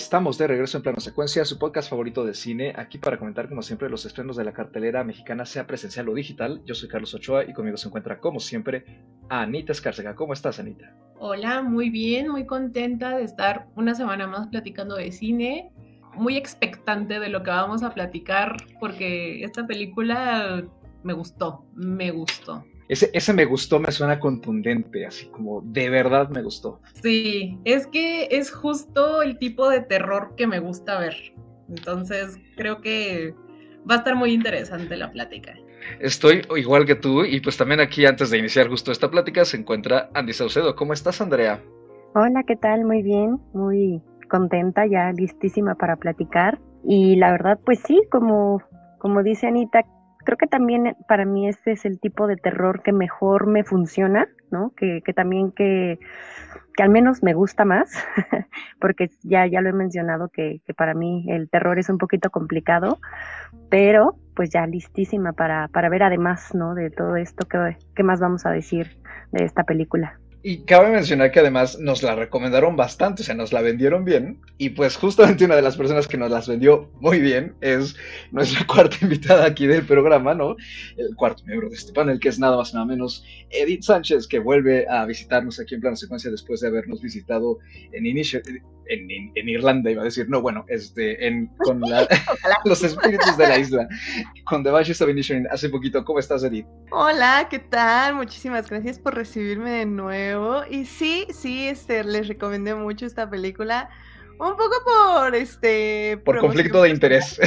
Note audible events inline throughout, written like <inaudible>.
Estamos de regreso en plano secuencia, su podcast favorito de cine, aquí para comentar como siempre los estrenos de la cartelera mexicana, sea presencial o digital. Yo soy Carlos Ochoa y conmigo se encuentra como siempre Anita Escárcega. ¿Cómo estás, Anita? Hola, muy bien, muy contenta de estar una semana más platicando de cine, muy expectante de lo que vamos a platicar porque esta película me gustó, me gustó. Ese, me gustó me suena contundente, así como de verdad me gustó. Sí, es que es justo el tipo de terror que me gusta ver. Entonces creo que va a estar muy interesante la plática. Estoy igual que tú y pues también aquí antes de iniciar justo esta plática se encuentra Andy Saucedo. ¿Cómo estás Andrea? Hola, ¿qué tal? Muy bien, muy contenta, ya listísima para platicar. Y la verdad, pues sí, como, como dice Anita, creo que también para mí este es el tipo de terror que mejor me funciona, ¿no? Que, que también que, que, al menos me gusta más, <laughs> porque ya, ya lo he mencionado que, que, para mí el terror es un poquito complicado, pero pues ya listísima para, para ver además, ¿no? De todo esto, ¿qué, qué más vamos a decir de esta película? Y cabe mencionar que además nos la recomendaron bastante, o sea, nos la vendieron bien. Y pues justamente una de las personas que nos las vendió muy bien es nuestra <laughs> cuarta invitada aquí del programa, ¿no? El cuarto miembro de este panel, que es nada más nada menos Edith Sánchez, que vuelve a visitarnos aquí en plano secuencia después de habernos visitado en inicio, en, Irlanda, iba a decir, no, bueno, este, en, con <laughs> los espíritus de la isla, con The Banshees of hace poquito. ¿Cómo estás, Edith? Hola, ¿qué tal? Muchísimas gracias por recibirme de nuevo. Y sí, sí, este, les recomendé mucho esta película. Un poco por este. Por conflicto de interés.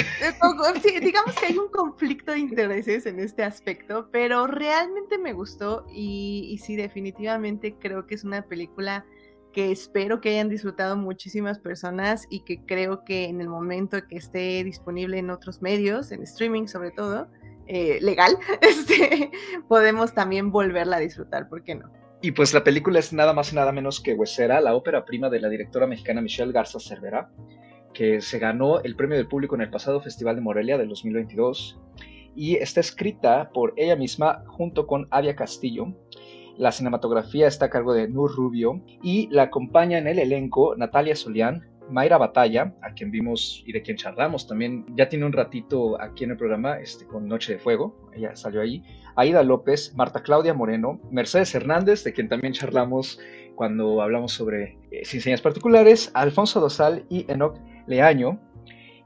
Sí, digamos que hay un conflicto de intereses en este aspecto, pero realmente me gustó y, y sí, definitivamente creo que es una película que espero que hayan disfrutado muchísimas personas y que creo que en el momento que esté disponible en otros medios, en streaming sobre todo, eh, legal, <laughs> este, podemos también volverla a disfrutar, ¿por qué no? Y pues la película es nada más y nada menos que Huesera, la ópera prima de la directora mexicana Michelle Garza Cervera, que se ganó el premio del público en el pasado Festival de Morelia del 2022 y está escrita por ella misma junto con Avia Castillo, la cinematografía está a cargo de Nur Rubio y la acompaña en el elenco Natalia Solián, Mayra Batalla, a quien vimos y de quien charlamos también, ya tiene un ratito aquí en el programa este, con Noche de Fuego, ella salió ahí, Aida López, Marta Claudia Moreno, Mercedes Hernández, de quien también charlamos cuando hablamos sobre eh, sin particulares, Alfonso Dosal y Enoch Leaño.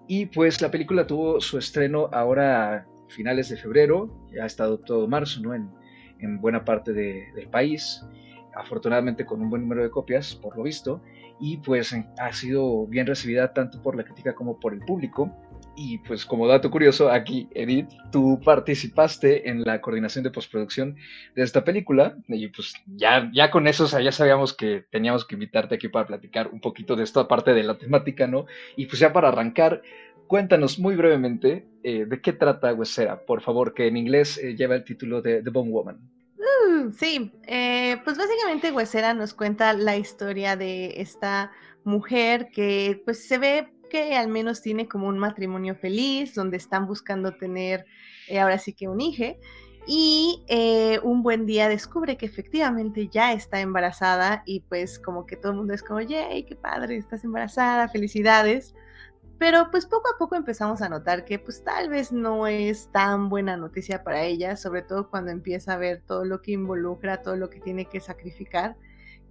Y pues la película tuvo su estreno ahora finales de febrero, ya ha estado todo marzo, ¿no? En buena parte del país, afortunadamente con un buen número de copias, por lo visto, y pues ha sido bien recibida tanto por la crítica como por el público. Y pues como dato curioso, aquí Edith, tú participaste en la coordinación de postproducción de esta película y pues ya, ya con eso ya sabíamos que teníamos que invitarte aquí para platicar un poquito de esta parte de la temática, ¿no? Y pues ya para arrancar, cuéntanos muy brevemente eh, de qué trata Huesera, por favor, que en inglés eh, lleva el título de The Bone Woman. Uh, sí, eh, pues básicamente Huesera nos cuenta la historia de esta mujer que pues se ve que al menos tiene como un matrimonio feliz, donde están buscando tener ahora sí que un hijo. Y un buen día descubre que efectivamente ya está embarazada y pues como que todo el mundo es como, yay, qué padre, estás embarazada, felicidades. Pero pues poco a poco empezamos a notar que pues tal vez no es tan buena noticia para ella, sobre todo cuando empieza a ver todo lo que involucra, todo lo que tiene que sacrificar.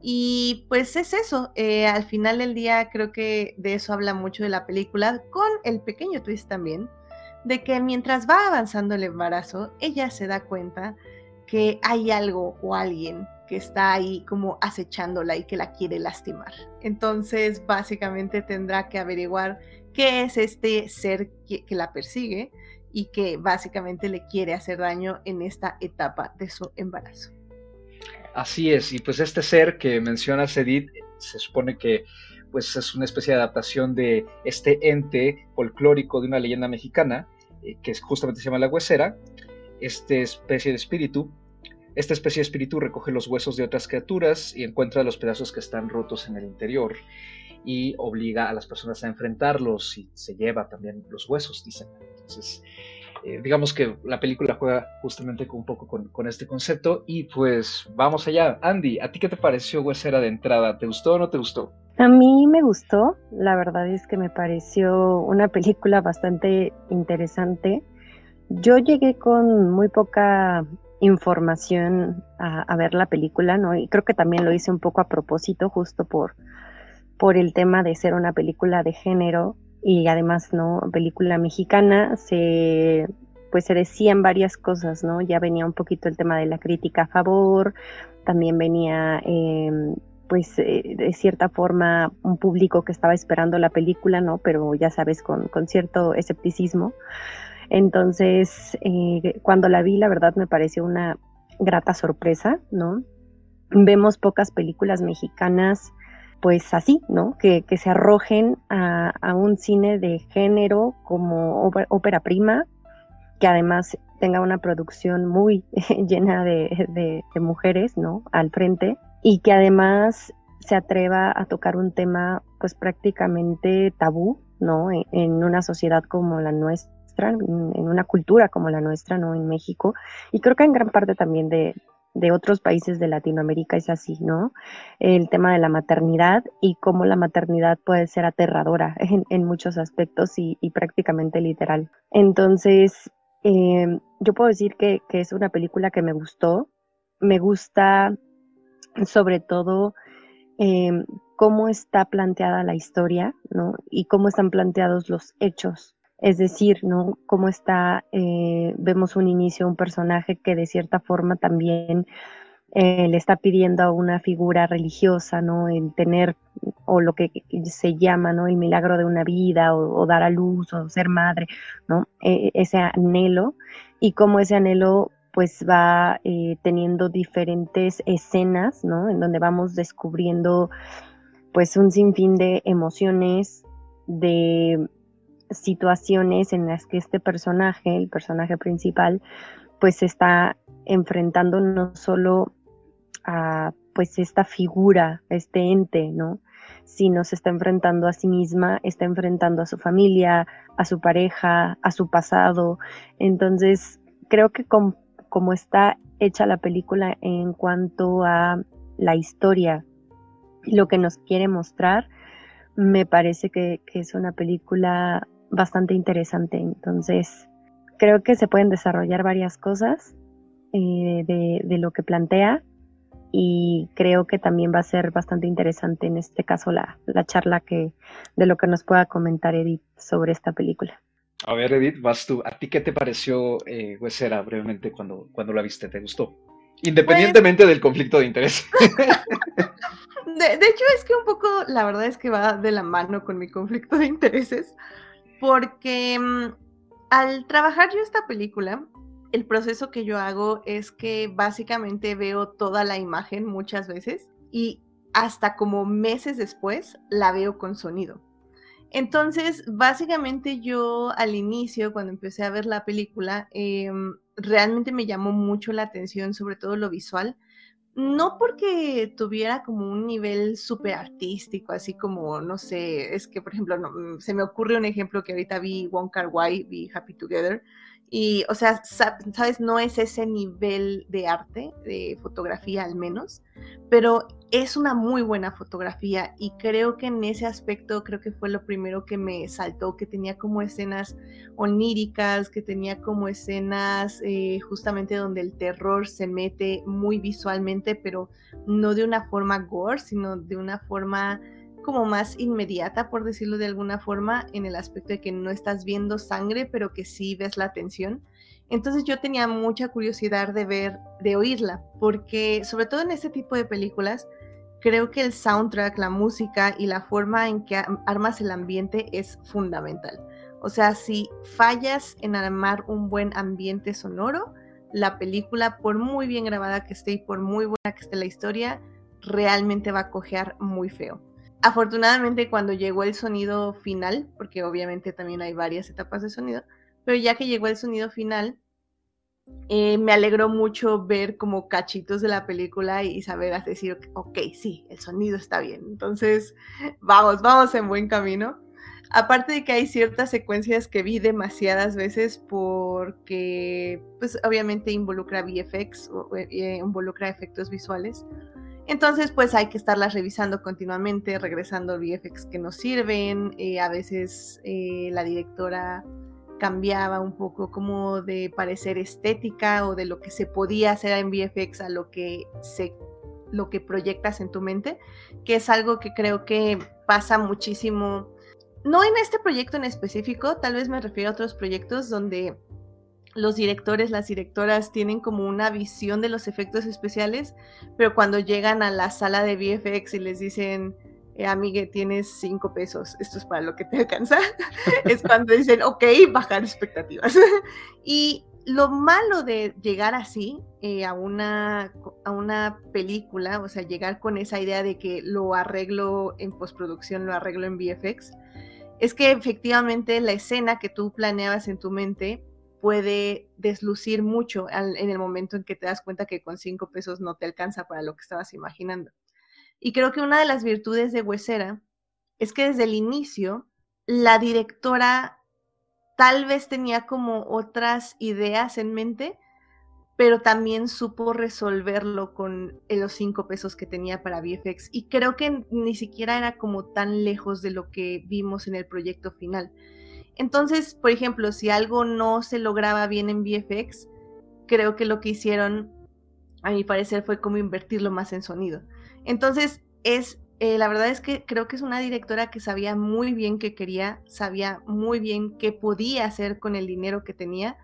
Y pues es eso, eh, al final del día creo que de eso habla mucho de la película, con el pequeño twist también, de que mientras va avanzando el embarazo, ella se da cuenta que hay algo o alguien que está ahí como acechándola y que la quiere lastimar. Entonces básicamente tendrá que averiguar qué es este ser que, la persigue y que básicamente le quiere hacer daño en esta etapa de su embarazo. Así es, y pues este ser que menciona Edith se supone que pues es una especie de adaptación de este ente folclórico de una leyenda mexicana eh, que justamente se llama la huesera, esta especie de espíritu. Esta especie de espíritu recoge los huesos de otras criaturas y encuentra los pedazos que están rotos en el interior y obliga a las personas a enfrentarlos y se lleva también los huesos, dicen. Entonces, eh, digamos que la película juega justamente un poco con, este concepto y pues vamos allá. Andy, ¿a ti qué te pareció Huesera de entrada? ¿Te gustó o no te gustó? A mí me gustó, la verdad es que me pareció una película bastante interesante. Yo llegué con muy poca información a, ver la película, ¿no? Y creo que también lo hice un poco a propósito, justo por, por el tema de ser una película de género y además, ¿no? Película mexicana, se, pues se decían varias cosas, ¿no? Ya venía un poquito el tema de la crítica a favor, también venía... Eh, pues eh, de cierta forma un público que estaba esperando la película, ¿no? Pero ya sabes, con, cierto escepticismo. Entonces, eh, cuando la vi, la verdad me pareció una grata sorpresa, ¿no? Vemos pocas películas mexicanas, pues así, ¿no? Que, se arrojen a, un cine de género como ópera prima, que además tenga una producción muy <laughs> llena de, mujeres, ¿no? Al frente y que además se atreva a tocar un tema pues prácticamente tabú, ¿no? E, en, una sociedad como la nuestra, en una cultura como la nuestra, ¿no? En México. Y creo que en gran parte también de, otros países de Latinoamérica es así, ¿no? El tema de la maternidad y cómo la maternidad puede ser aterradora <laughs> en, muchos aspectos y, prácticamente literal. Entonces, eh, yo puedo decir que, que es una película que me gustó. Me gusta sobre todo em, cómo está planteada la historia, ¿no? Y cómo están planteados los hechos. Es decir, ¿no? Cómo está, eh, vemos un inicio, un personaje que de cierta forma también eh, le está pidiendo a una figura religiosa, ¿no? El tener, o lo que se llama, ¿no? El milagro de una vida, o, dar a luz, o ser madre, ¿no? E, ese anhelo, y cómo ese anhelo pues va eh, teniendo diferentes escenas, ¿no? En donde vamos descubriendo pues un sinfín de emociones, de situaciones en las que este personaje, el personaje principal, pues está enfrentando no solo a pues esta figura, este ente, ¿no? Sino se está enfrentando a sí misma, está enfrentando a su familia, a su pareja, a su pasado. Entonces, creo que como está hecha la película en cuanto a la historia lo que nos quiere mostrar, me parece que, es una película bastante interesante. Entonces, creo que se pueden desarrollar varias cosas eh, de, lo que plantea y creo que también va a ser bastante interesante en este caso la, la charla que de lo que nos pueda comentar Edith sobre esta película. A ver, Edith, vas tú. ¿A ti qué te pareció eh, Huesera brevemente cuando, cuando la viste? ¿Te gustó? Independientemente del conflicto de interés. <laughs> De, hecho, es que un poco, la verdad es que va de la mano con mi conflicto de intereses, porque mm, al trabajar yo esta película, el proceso que yo hago es que básicamente veo toda la imagen muchas veces y hasta como meses después la veo con sonido. Entonces, básicamente yo al inicio, cuando empecé a ver la película, em, realmente me llamó mucho la atención, sobre todo lo visual. No porque tuviera como un nivel súper artístico, así como, no sé, es que, por ejemplo, mm, se me ocurre un ejemplo que ahorita vi Wong Kar Wai, vi Happy Together, y, o sea, sabes, no es ese nivel de arte, de fotografía al menos, pero es una muy buena fotografía y creo que en ese aspecto creo que fue lo primero que me saltó, que tenía como escenas oníricas, que tenía como escenas eh, justamente donde el terror se mete muy visualmente, pero no de una forma gore, sino de una forma como más inmediata, por decirlo de alguna forma, en el aspecto de que no estás viendo sangre, pero que sí ves la tensión. Entonces yo tenía mucha curiosidad de ver, de oírla, porque sobre todo en este tipo de películas, creo que el soundtrack, la música y la forma en que armas el ambiente es fundamental. O sea, si fallas en armar un buen ambiente sonoro, la película, por muy bien grabada que esté y por muy buena que esté la historia, realmente va a cojear muy feo. Afortunadamente cuando llegó el sonido final, porque obviamente también hay varias etapas de sonido, pero ya que llegó el sonido final, eh, me alegró mucho ver como cachitos de la película y saber decir, ok, sí, el sonido está bien. Entonces, vamos, vamos en buen camino. Aparte de que hay ciertas secuencias que vi demasiadas veces porque, pues obviamente involucra VFX, o, eh, involucra efectos visuales. Entonces, pues hay que estarlas revisando continuamente, regresando VFX que nos sirven. Eh, a veces eh, la directora cambiaba un poco como de parecer estética o de lo que se podía hacer en VFX a lo que se lo que proyectas en tu mente, que es algo que creo que pasa muchísimo, no en este proyecto en específico, tal vez me refiero a otros proyectos donde los directores, las directoras tienen como una visión de los efectos especiales, pero cuando llegan a la sala de VFX y les dicen, eh, amigue, tienes cinco pesos, esto es para lo que te alcanza, <laughs> es cuando dicen, ok, bajar expectativas. <laughs> y lo malo de llegar así eh, a, una, a una película, o sea, llegar con esa idea de que lo arreglo en postproducción, lo arreglo en VFX, es que efectivamente la escena que tú planeabas en tu mente puede deslucir mucho en el momento en que te das cuenta que con cinco pesos no te alcanza para lo que estabas imaginando. Y creo que una de las virtudes de Huesera es que desde el inicio la directora tal vez tenía como otras ideas en mente, pero también supo resolverlo con los cinco pesos que tenía para VFX. Y creo que ni siquiera era como tan lejos de lo que vimos en el proyecto final. Entonces, por ejemplo, si algo no se lograba bien en VFX, creo que lo que hicieron, a mi parecer, fue como invertirlo más en sonido. Entonces, es, eh, la verdad es que creo que es una directora que sabía muy bien qué quería, sabía muy bien qué podía hacer con el dinero que tenía.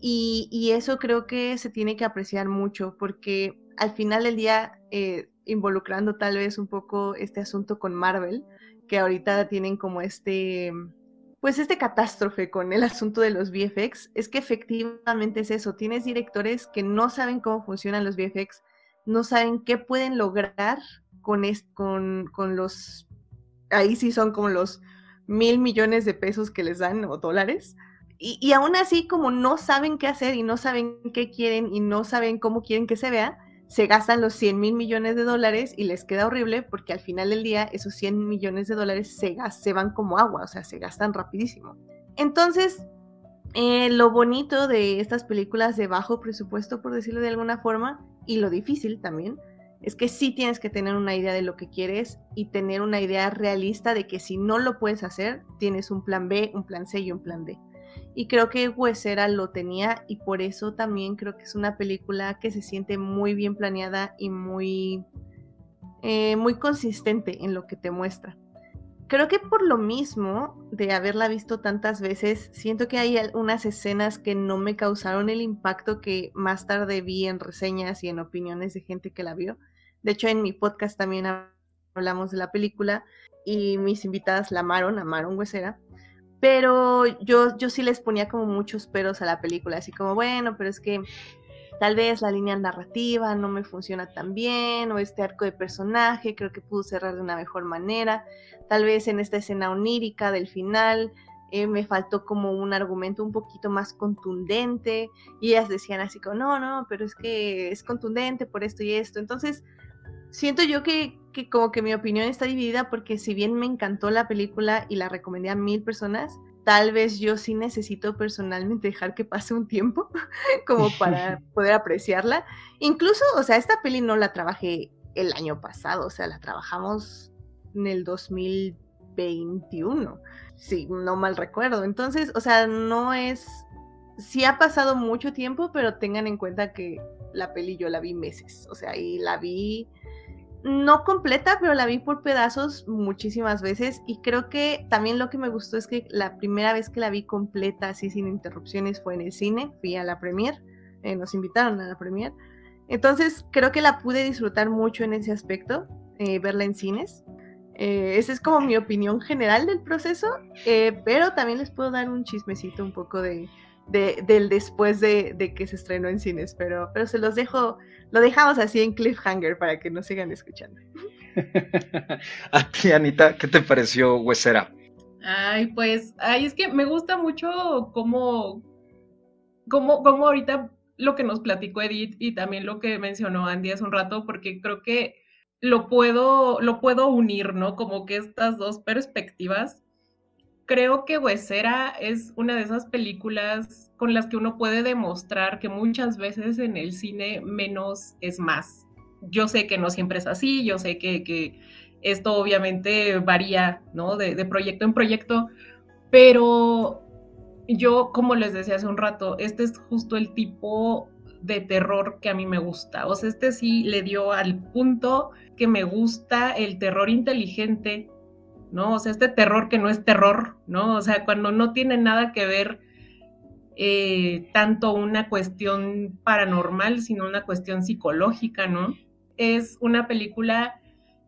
Y, eso creo que se tiene que apreciar mucho, porque al final del día, eh, involucrando tal vez un poco este asunto con Marvel, que ahorita tienen como este pues este catástrofe con el asunto de los VFX es que efectivamente es eso. Tienes directores que no saben cómo funcionan los VFX, no saben qué pueden lograr con, con, con los, ahí sí son como los mil millones de pesos que les dan o dólares. Y, y aún así, como no saben qué hacer y no saben qué quieren y no saben cómo quieren que se vea, se gastan los 100 mil millones de dólares y les queda horrible porque al final del día esos 100 millones de dólares se, se van como agua, o sea, se gastan rapidísimo. Entonces, eh, lo bonito de estas películas de bajo presupuesto, por decirlo de alguna forma, y lo difícil también, es que sí tienes que tener una idea de lo que quieres y tener una idea realista de que si no lo puedes hacer, tienes un plan B, un plan C y un plan D. Y creo que Huesera lo tenía y por eso también creo que es una película que se siente muy bien planeada y muy, eh, muy consistente en lo que te muestra. Creo que por lo mismo de haberla visto tantas veces, siento que hay unas escenas que no me causaron el impacto que más tarde vi en reseñas y en opiniones de gente que la vio. De hecho, en mi podcast también hablamos de la película y mis invitadas la amaron, amaron Huesera pero yo, yo sí les ponía como muchos peros a la película, así como, bueno, pero es que tal vez la línea narrativa no me funciona tan bien, o este arco de personaje creo que pudo cerrar de una mejor manera, tal vez en esta escena onírica del final eh, me faltó como un argumento un poquito más contundente, y ellas decían así como, no, no, pero es que es contundente por esto y esto, entonces siento yo que, como que mi opinión está dividida porque si bien me encantó la película y la recomendé a mil personas, tal vez yo sí necesito personalmente dejar que pase un tiempo <laughs> como para <laughs> poder apreciarla. Incluso, o sea, esta peli no la trabajé el año pasado, o sea, la trabajamos en el 2021, si no mal recuerdo. Entonces, o sea, no es... Sí ha pasado mucho tiempo, pero tengan en cuenta que la peli yo la vi meses, o sea, y la vi no completa, pero la vi por pedazos muchísimas veces y creo que también lo que me gustó es que la primera vez que la vi completa, así sin interrupciones, fue en el cine, fui a la premier, eh, nos invitaron a la premier, entonces creo que la pude disfrutar mucho en ese aspecto, eh, verla en cines. Eh, esa es como mi opinión general del proceso, pero también les puedo dar un chismecito un poco de, del después de, de, que se estrenó en cines, pero, pero se los dejo lo dejamos así en cliffhanger para que nos sigan escuchando. <laughs> A ti, Anita, ¿qué te pareció Huesera? Ay, pues, ay, es que me gusta mucho cómo, cómo, cómo ahorita lo que nos platicó Edith y también lo que mencionó Andy hace un rato, porque creo que lo puedo, lo puedo unir, ¿no? Como que estas dos perspectivas. Creo que Huesera es una de esas películas con las que uno puede demostrar que muchas veces en el cine menos es más. yo sé que no siempre es así, yo sé que, esto obviamente varía, ¿no? De, de, proyecto en proyecto, pero yo, como les decía hace un rato, este es justo el tipo de terror que a mí me gusta. O sea, este sí le dio al punto que me gusta el terror inteligente, ¿no? O sea, este terror que no es terror, ¿no? O sea, cuando no tiene nada que ver eh, tanto una cuestión paranormal, sino una cuestión psicológica, ¿no? Es una película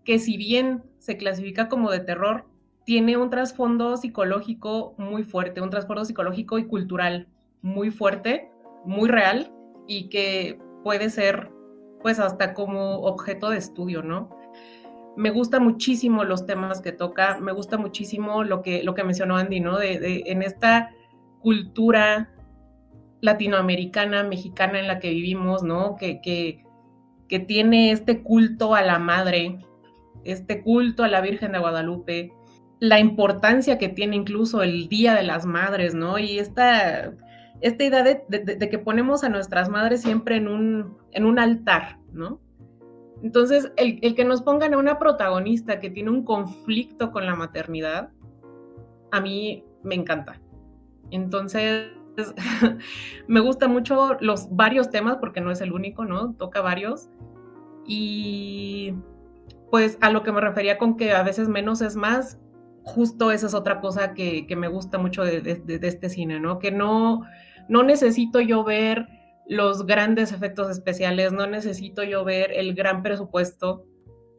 que si bien se clasifica como de terror, tiene un trasfondo psicológico muy fuerte, un trasfondo psicológico y cultural muy fuerte, muy real y que puede ser pues hasta como objeto de estudio, ¿no? Me gusta muchísimo los temas que toca, me gusta muchísimo lo que, lo que mencionó Andy, ¿no? de, en esta cultura latinoamericana, mexicana en la que vivimos, ¿no? Que, que, tiene este culto a la madre, este culto a la Virgen de Guadalupe, la importancia que tiene incluso el Día de las Madres, ¿no? Y esta, esta idea de, que ponemos a nuestras madres siempre en un, en un altar, ¿no? Entonces, el, el, que nos pongan a una protagonista que tiene un conflicto con la maternidad, a mí me encanta. Entonces, <laughs> me gustan mucho los varios temas, porque no es el único, ¿no? Toca varios. Y pues a lo que me refería con que a veces menos es más, justo esa es otra cosa que, me gusta mucho de, este cine, ¿no? Que no, no necesito yo ver los grandes efectos especiales, no necesito yo ver el gran presupuesto,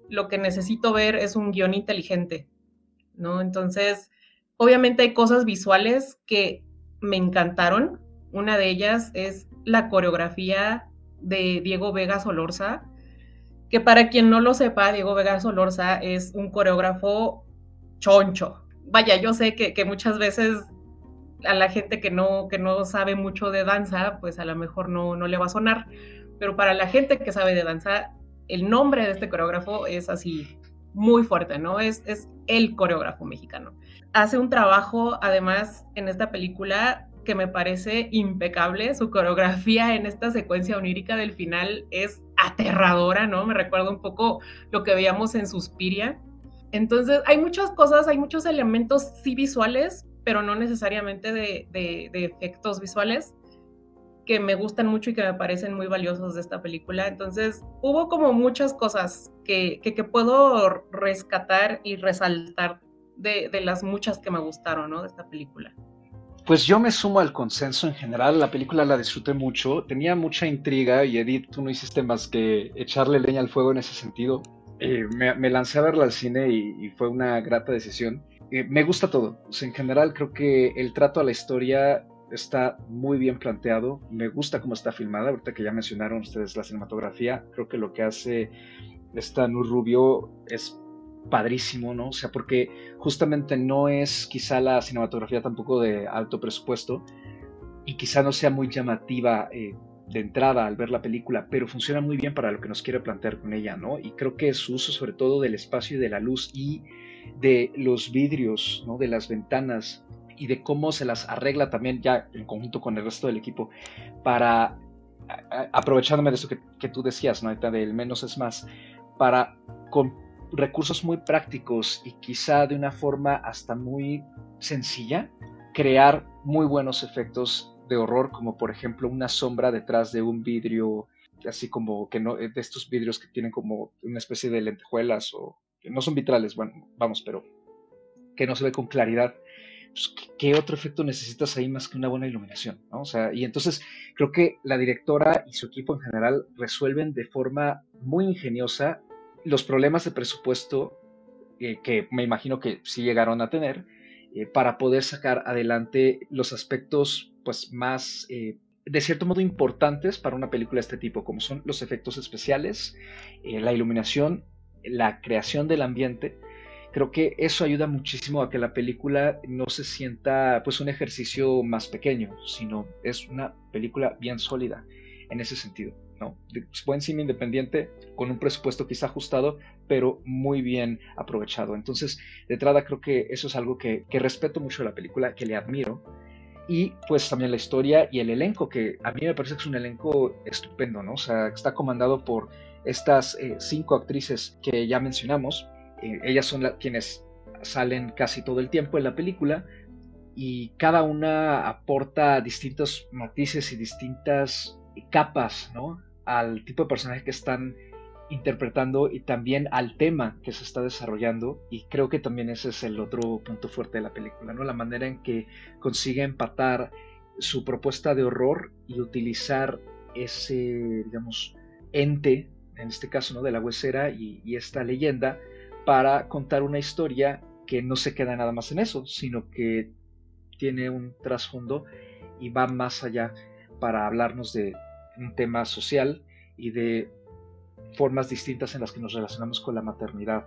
lo que necesito ver es un guion inteligente, ¿no? Entonces, obviamente hay cosas visuales que me encantaron. Una de ellas es la coreografía de Diego Vega Solorza, que para quien no lo sepa, Diego Vega Solorza es un coreógrafo choncho. Vaya, yo sé que, muchas veces a la gente que no, que no sabe mucho de danza, pues a lo mejor no, no le va a sonar, pero para la gente que sabe de danza, el nombre de este coreógrafo es así muy fuerte, ¿no? Es, es el coreógrafo mexicano hace un trabajo, además, en esta película que me parece impecable. Su coreografía en esta secuencia onírica del final es aterradora, ¿no? Me recuerda un poco lo que veíamos en Suspiria. Entonces, hay muchas cosas, hay muchos elementos sí visuales, pero no necesariamente de, efectos visuales que me gustan mucho y que me parecen muy valiosos de esta película. Entonces, hubo como muchas cosas que, que puedo rescatar y resaltar de, las muchas que me gustaron, ¿no? De esta película. Pues yo me sumo al consenso en general, la película la disfruté mucho, tenía mucha intriga y Edith, tú no hiciste más que echarle leña al fuego en ese sentido. Eh, me, lancé a verla al cine y, fue una grata decisión. Eh, me gusta todo, en general creo que el trato a la historia está muy bien planteado, me gusta cómo está filmada, ahorita que ya mencionaron ustedes la cinematografía, creo que lo que hace esta Nur Rubio es padrísimo, ¿no? O sea, porque justamente no es quizá la cinematografía tampoco de alto presupuesto y quizá no sea muy llamativa eh, de entrada al ver la película, pero funciona muy bien para lo que nos quiere plantear con ella, ¿no? Y creo que su uso sobre todo del espacio y de la luz y de los vidrios, ¿no? De las ventanas y de cómo se las arregla también ya en conjunto con el resto del equipo para, aprovechándome de eso que, tú decías, ¿no? Del menos es más, para con recursos muy prácticos y quizá de una forma hasta muy sencilla, crear muy buenos efectos de horror, como por ejemplo una sombra detrás de un vidrio, así como que no, de estos vidrios que tienen como una especie de lentejuelas o no son vitrales, bueno, vamos, pero que no se ve con claridad. Pues, ¿Qué otro efecto necesitas ahí más que una buena iluminación? ¿no? O sea, y entonces creo que la directora y su equipo en general resuelven de forma muy ingeniosa los problemas de presupuesto eh, que me imagino que sí llegaron a tener eh, para poder sacar adelante los aspectos pues más eh, de cierto modo importantes para una película de este tipo como son los efectos especiales la iluminación la creación del ambiente creo que eso ayuda muchísimo a que la película no se sienta pues un ejercicio más pequeño sino es una película bien sólida en ese sentido ¿no? Buen cine independiente con un presupuesto quizá ajustado, pero muy bien aprovechado. Entonces, de entrada creo que eso es algo que, respeto mucho de la película, que le admiro. y pues también la historia y el elenco, que a mí me parece que es un elenco estupendo, ¿no? O sea, está comandado por estas eh, cinco actrices que ya mencionamos. Eh, ellas son quienes salen casi todo el tiempo en la película y cada una aporta distintos matices y distintas capas, ¿no? Al tipo de personaje que están interpretando y también al tema que se está desarrollando y creo que también ese es el otro punto fuerte de la película, ¿no? La manera en que consigue empatar su propuesta de horror y utilizar ese, digamos, ente, en este caso, ¿no? De la huesera y, y esta leyenda para contar una historia que no se queda nada más en eso, sino que tiene un trasfondo y va más allá para hablarnos de un tema social y de formas distintas en las que nos relacionamos con la maternidad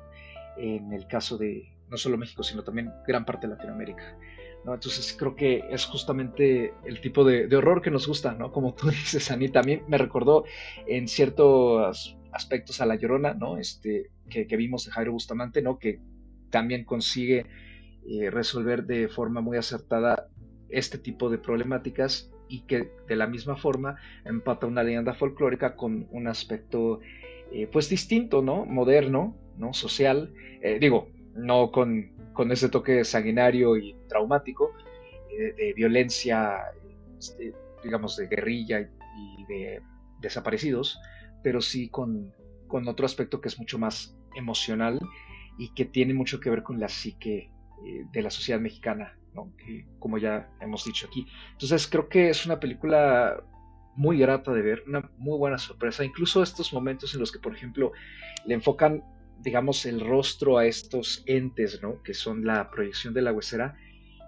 en el caso de no solo México, sino también gran parte de Latinoamérica. ¿No? Entonces creo que es justamente el tipo de, horror que nos gusta, ¿no? Como tú <laughs> dices, Anita, a mí me recordó en ciertos aspectos a La Llorona, ¿no? Este, que, vimos de Jairo Bustamante, ¿no? Que también consigue eh, resolver de forma muy acertada este tipo de problemáticas y que de la misma forma empata una leyenda folclórica con un aspecto eh, pues distinto, ¿no? Moderno, ¿no? Social, eh, digo, no con, con, ese toque sanguinario y traumático, eh, de violencia, este, digamos, de guerrilla y, de desaparecidos, pero sí con, con, otro aspecto que es mucho más emocional y que tiene mucho que ver con la psique de la sociedad mexicana, ¿no? que, como ya hemos dicho aquí. Entonces creo que es una película muy grata de ver, una muy buena sorpresa. Incluso estos momentos en los que, por ejemplo, le enfocan, digamos, el rostro a estos entes, ¿no? Que son la proyección de la huesera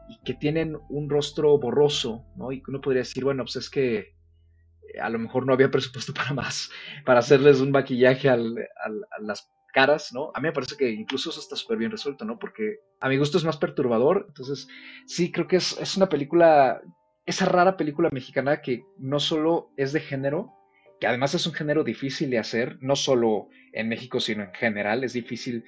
y que tienen un rostro borroso, ¿no? Y uno podría decir, bueno, pues es que eh, a lo mejor no había presupuesto <laughs> para más, para hacerles un maquillaje a las caras, ¿no? A mí me parece que incluso eso está súper bien resuelto, ¿no? Porque a mi gusto es más perturbador. Entonces, sí, creo que es, es una película esa rara película mexicana que no solo es de género, que además es un género difícil de hacer, no solo en México, sino en general, es difícil,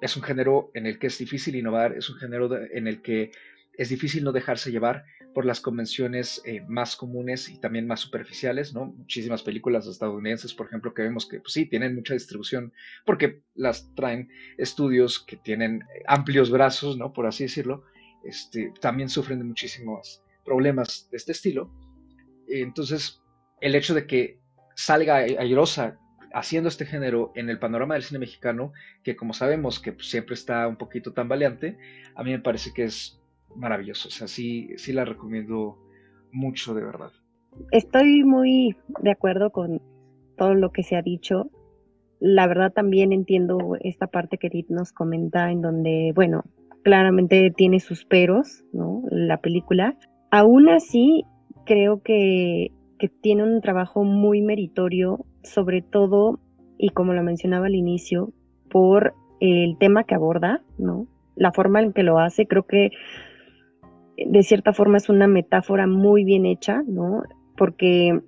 es un género en el que es difícil innovar, es un género en el que es difícil no dejarse llevar por las convenciones eh, más comunes y también más superficiales, ¿no? Muchísimas películas estadounidenses, por ejemplo, que vemos que pues, sí tienen mucha distribución porque las traen estudios que tienen amplios brazos, ¿no? Por así decirlo, este, también sufren de muchísimos problemas de este estilo. Entonces, el hecho de que salga Airosa haciendo este género en el panorama del cine mexicano, que como sabemos que siempre está un poquito tan valiente, a mí me parece que es maravilloso. O sea, sí, sí la recomiendo mucho, de verdad. Estoy muy de acuerdo con todo lo que se ha dicho. La verdad también entiendo esta parte que Edith nos comenta, en donde, bueno, claramente tiene sus peros, ¿no? La película, Aún así, creo que, tiene un trabajo muy meritorio, sobre todo, y como lo mencionaba al inicio, por el tema que aborda, ¿no? La forma en que lo hace, creo que de cierta forma es una metáfora muy bien hecha, ¿no? Porque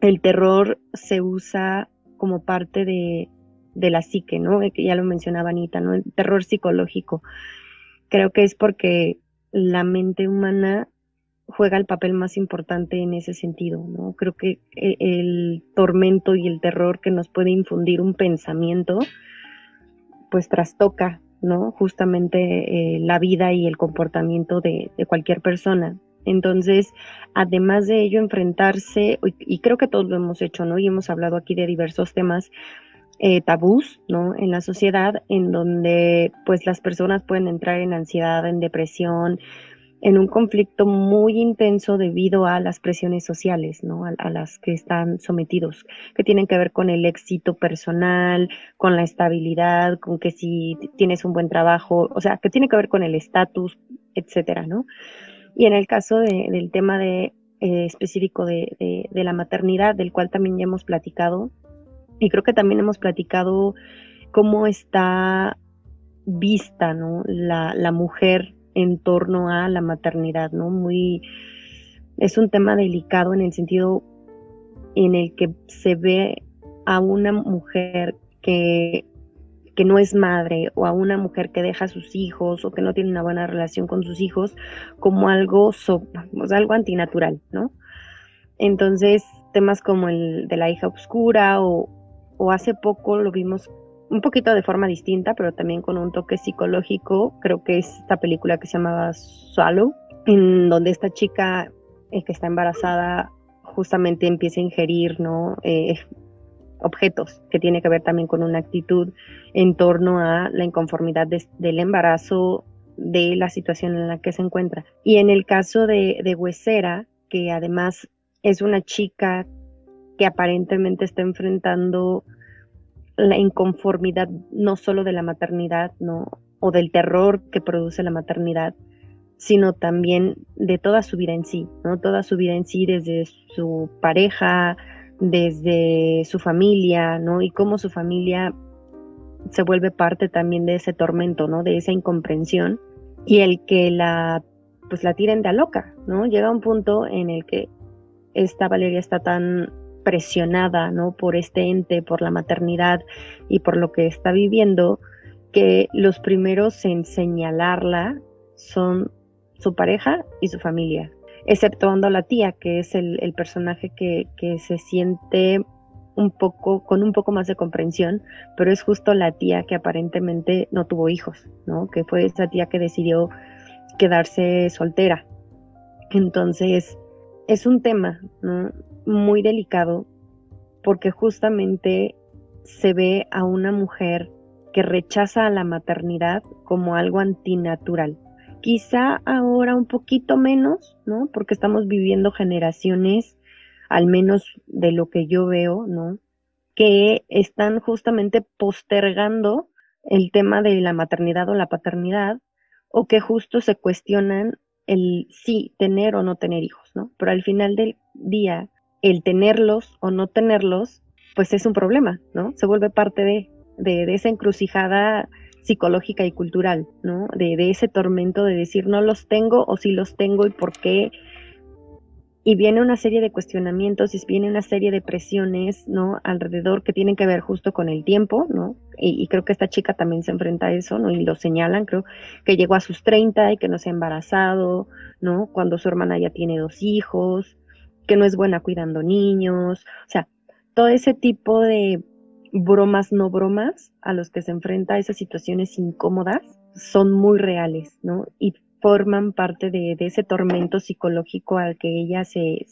el terror se usa como parte de, de la psique, ¿no? Que ya lo mencionaba Anita, ¿no? El terror psicológico. Creo que es porque la mente humana juega el papel más importante en ese sentido, ¿no? Creo que e, el tormento y el terror que nos puede infundir un pensamiento, pues trastoca, ¿no? Justamente eh, la vida y el comportamiento de, cualquier persona. Entonces, además de ello, enfrentarse, y, creo que todos lo hemos hecho, ¿no? Y hemos hablado aquí de diversos temas eh, tabús, ¿no? En la sociedad, en donde, pues, las personas pueden entrar en ansiedad, en depresión, en un conflicto muy intenso debido a las presiones sociales, ¿no? A, las que están sometidos, que tienen que ver con el éxito personal, con la estabilidad, con que si tienes un buen trabajo, o sea, que tiene que ver con el estatus, etcétera, ¿no? Y en el caso del tema de, eh, específico de, de, la maternidad, del cual también ya hemos platicado, y creo que también hemos platicado cómo está vista, ¿no? La, la mujer en torno a la maternidad, ¿no? Muy, es un tema delicado en el sentido en el que se ve a una mujer que que no es madre o a una mujer que deja a sus hijos o que no tiene una buena relación con sus hijos como algo, so, algo antinatural, ¿no? Entonces, temas como el de la hija oscura o, o hace poco lo vimos un poquito de forma distinta, pero también con un toque psicológico, creo que es esta película que se llamaba Swallow, en donde esta chica eh, que está embarazada justamente empieza a ingerir, ¿no? Eh, objetos, que tiene que ver también con una actitud en torno a la inconformidad del embarazo, de la situación en la que se encuentra. Y en el caso de, de Huesera, que además es una chica que aparentemente está enfrentando la inconformidad no solo de la maternidad, ¿no? o del terror que produce la maternidad, sino también de toda su vida en sí, ¿no? Toda su vida en sí desde su pareja, desde su familia, ¿no? Y cómo su familia se vuelve parte también de ese tormento, ¿no? De esa incomprensión y el que la pues la tiren de a loca, ¿no? Llega un punto en el que esta Valeria está tan presionada, ¿no? Por este ente, por la maternidad y por lo que está viviendo, que los primeros en señalarla son su pareja y su familia, exceptuando a la tía, que es el, personaje que, que, se siente un poco, con un poco más de comprensión, pero es justo la tía que aparentemente no tuvo hijos, ¿no? Que fue esa tía que decidió quedarse soltera. Entonces, es un tema, ¿no? Muy delicado porque justamente se ve a una mujer que rechaza a la maternidad como algo antinatural. Quizá ahora un poquito menos, ¿no? Porque estamos viviendo generaciones, al menos de lo que yo veo, ¿no? Que están justamente postergando el tema de la maternidad o la paternidad, o que justo se cuestionan el sí tener o no tener hijos, ¿no? Pero al final del día, el tenerlos o no tenerlos, pues es un problema, ¿no? Se vuelve parte de, de, esa encrucijada psicológica y cultural, ¿no? De, de, ese tormento de decir no los tengo o si los tengo y por qué. Y viene una serie de cuestionamientos y viene una serie de presiones, ¿no? Alrededor que tienen que ver justo con el tiempo, ¿no? Y, y, creo que esta chica también se enfrenta a eso, ¿no? Y lo señalan, creo que llegó a sus 30 y que no se ha embarazado, ¿no? Cuando su hermana ya tiene dos hijos, que no es buena cuidando niños, o sea, todo ese tipo de bromas no bromas a los que se enfrenta esas situaciones incómodas son muy reales, ¿no? Y forman parte de, ese tormento psicológico al que ella se,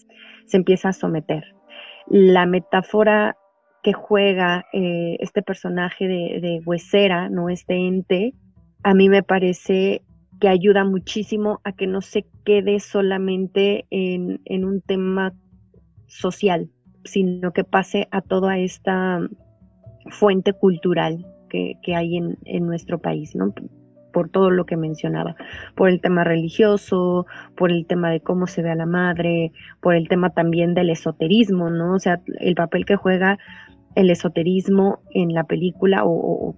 se empieza a someter. La metáfora que juega eh, este personaje de Huesera, ¿no? Este ente, a mí me parece que ayuda muchísimo a que no se quede solamente en, un tema social, sino que pase a toda esta fuente cultural que, hay en, en, nuestro país, ¿no? Por todo lo que mencionaba, por el tema religioso, por el tema de cómo se ve a la madre, por el tema también del esoterismo, ¿no? O sea, el papel que juega el esoterismo en la película o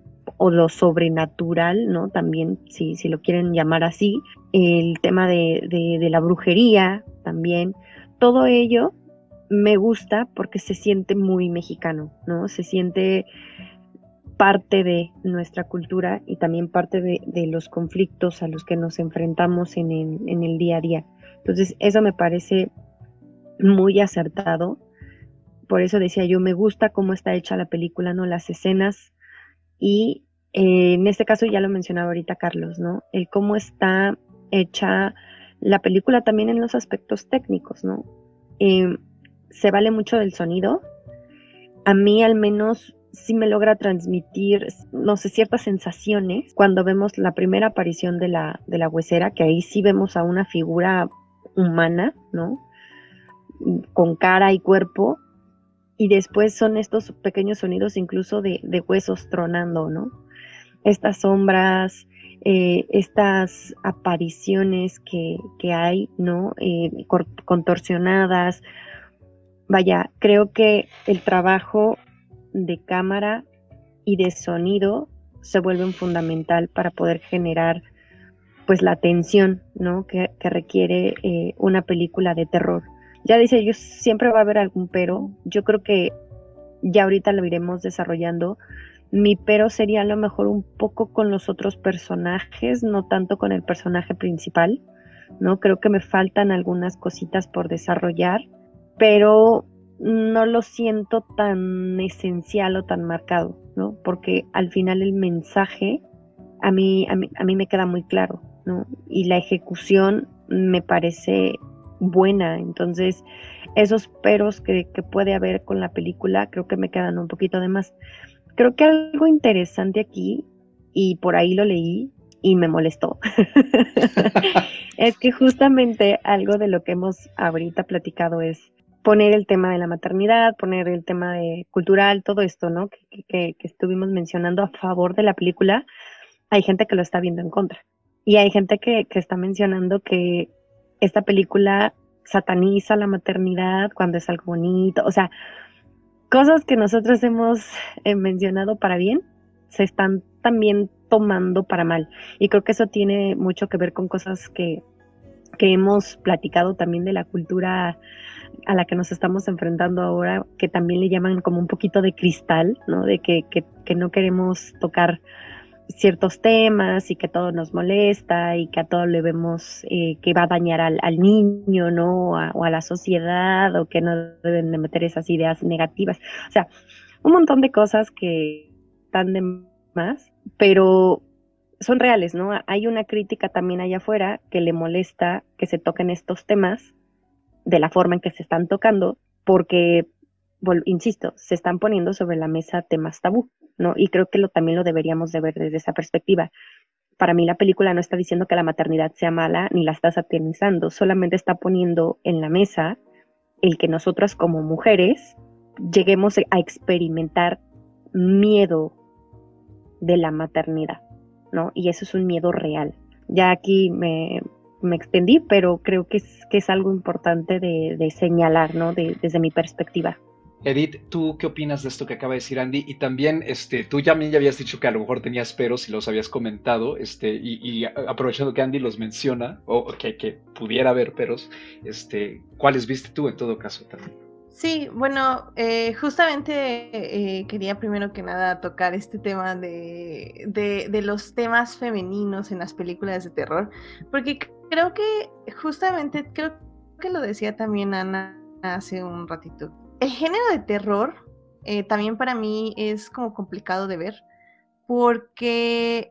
lo sobrenatural, ¿no? También, si, si lo quieren llamar así, el tema de, de, la brujería también, todo ello me gusta porque se siente muy mexicano, ¿no? Se siente parte de nuestra cultura y también parte de, de los conflictos a los que nos enfrentamos en el, en el día a día. Entonces, eso me parece muy acertado. Por eso decía yo, me gusta cómo está hecha la película, ¿no? Las escenas y eh, en este caso ya lo mencionaba ahorita Carlos, ¿no? El cómo está hecha la película también en los aspectos técnicos, ¿no? Eh, se vale mucho del sonido. A mí al menos sí me logra transmitir, no sé, ciertas sensaciones cuando vemos la primera aparición de la, de la huesera, que ahí sí vemos a una figura humana, ¿no? Con cara y cuerpo, y después son estos pequeños sonidos incluso de, huesos tronando, ¿no? Estas sombras, eh, estas apariciones que, hay, ¿no? Eh, contorsionadas. Vaya, creo que el trabajo de cámara y de sonido se vuelve fundamental para poder generar pues la tensión, ¿no? Que, requiere eh, una película de terror. Ya dice, yo siempre va a haber algún pero. Yo creo que ya ahorita lo iremos desarrollando, Mi pero sería a lo mejor un poco con los otros personajes, no tanto con el personaje principal, ¿no? Creo que me faltan algunas cositas por desarrollar, pero no lo siento tan esencial o tan marcado, ¿no? Porque al final el mensaje a mí, a mí, a mí me queda muy claro, ¿no? Y la ejecución me parece buena, entonces esos peros que, que puede haber con la película creo que me quedan un poquito de más. Creo que algo interesante aquí, y por ahí lo leí y me molestó, <laughs> es que justamente algo de lo que hemos ahorita platicado es poner el tema de la maternidad, poner el tema de cultural, todo esto, ¿no? Que, que, que, estuvimos mencionando a favor de la película, hay gente que lo está viendo en contra. Y hay gente que, que está mencionando que esta película sataniza la maternidad cuando es algo bonito. O sea, cosas que nosotros hemos eh, mencionado para bien se están también tomando para mal. Y creo que eso tiene mucho que ver con cosas que, que hemos platicado también de la cultura a la que nos estamos enfrentando ahora, que también le llaman como un poquito de cristal, ¿no? De que, que, que no queremos tocar ciertos temas y que todo nos molesta y que a todo le vemos eh, que va a dañar al, al niño, ¿no? o a la sociedad o que no deben de meter esas ideas negativas. O sea, un montón de cosas que están de más, pero son reales, ¿no? Hay una crítica también allá afuera que le molesta que se toquen estos temas de la forma en que se están tocando, porque, insisto, se están poniendo sobre la mesa temas tabú. ¿No? Y creo que también lo deberíamos de ver desde esa perspectiva. Para mí la película no está diciendo que la maternidad sea mala ni la está satanizando, solamente está poniendo en la mesa el que nosotras como mujeres lleguemos a experimentar miedo de la maternidad, ¿no? Y eso es un miedo real. Ya aquí me, me extendí, pero creo que es, que es algo importante de, de señalar, ¿no? De, desde mi perspectiva. Edith, ¿tú qué opinas de esto que acaba de decir Andy? Y también, este, tú ya, ya habías dicho que a lo mejor tenías peros y los habías comentado, este, y, aprovechando que Andy los menciona, o que, que, pudiera haber peros, este, ¿cuáles viste tú en todo caso también? Sí, bueno, eh, justamente eh, quería primero que nada tocar este tema de, de, de los temas femeninos en las películas de terror, porque creo que justamente, creo que lo decía también Ana hace un ratito, el género de terror eh, también para mí es como complicado de ver porque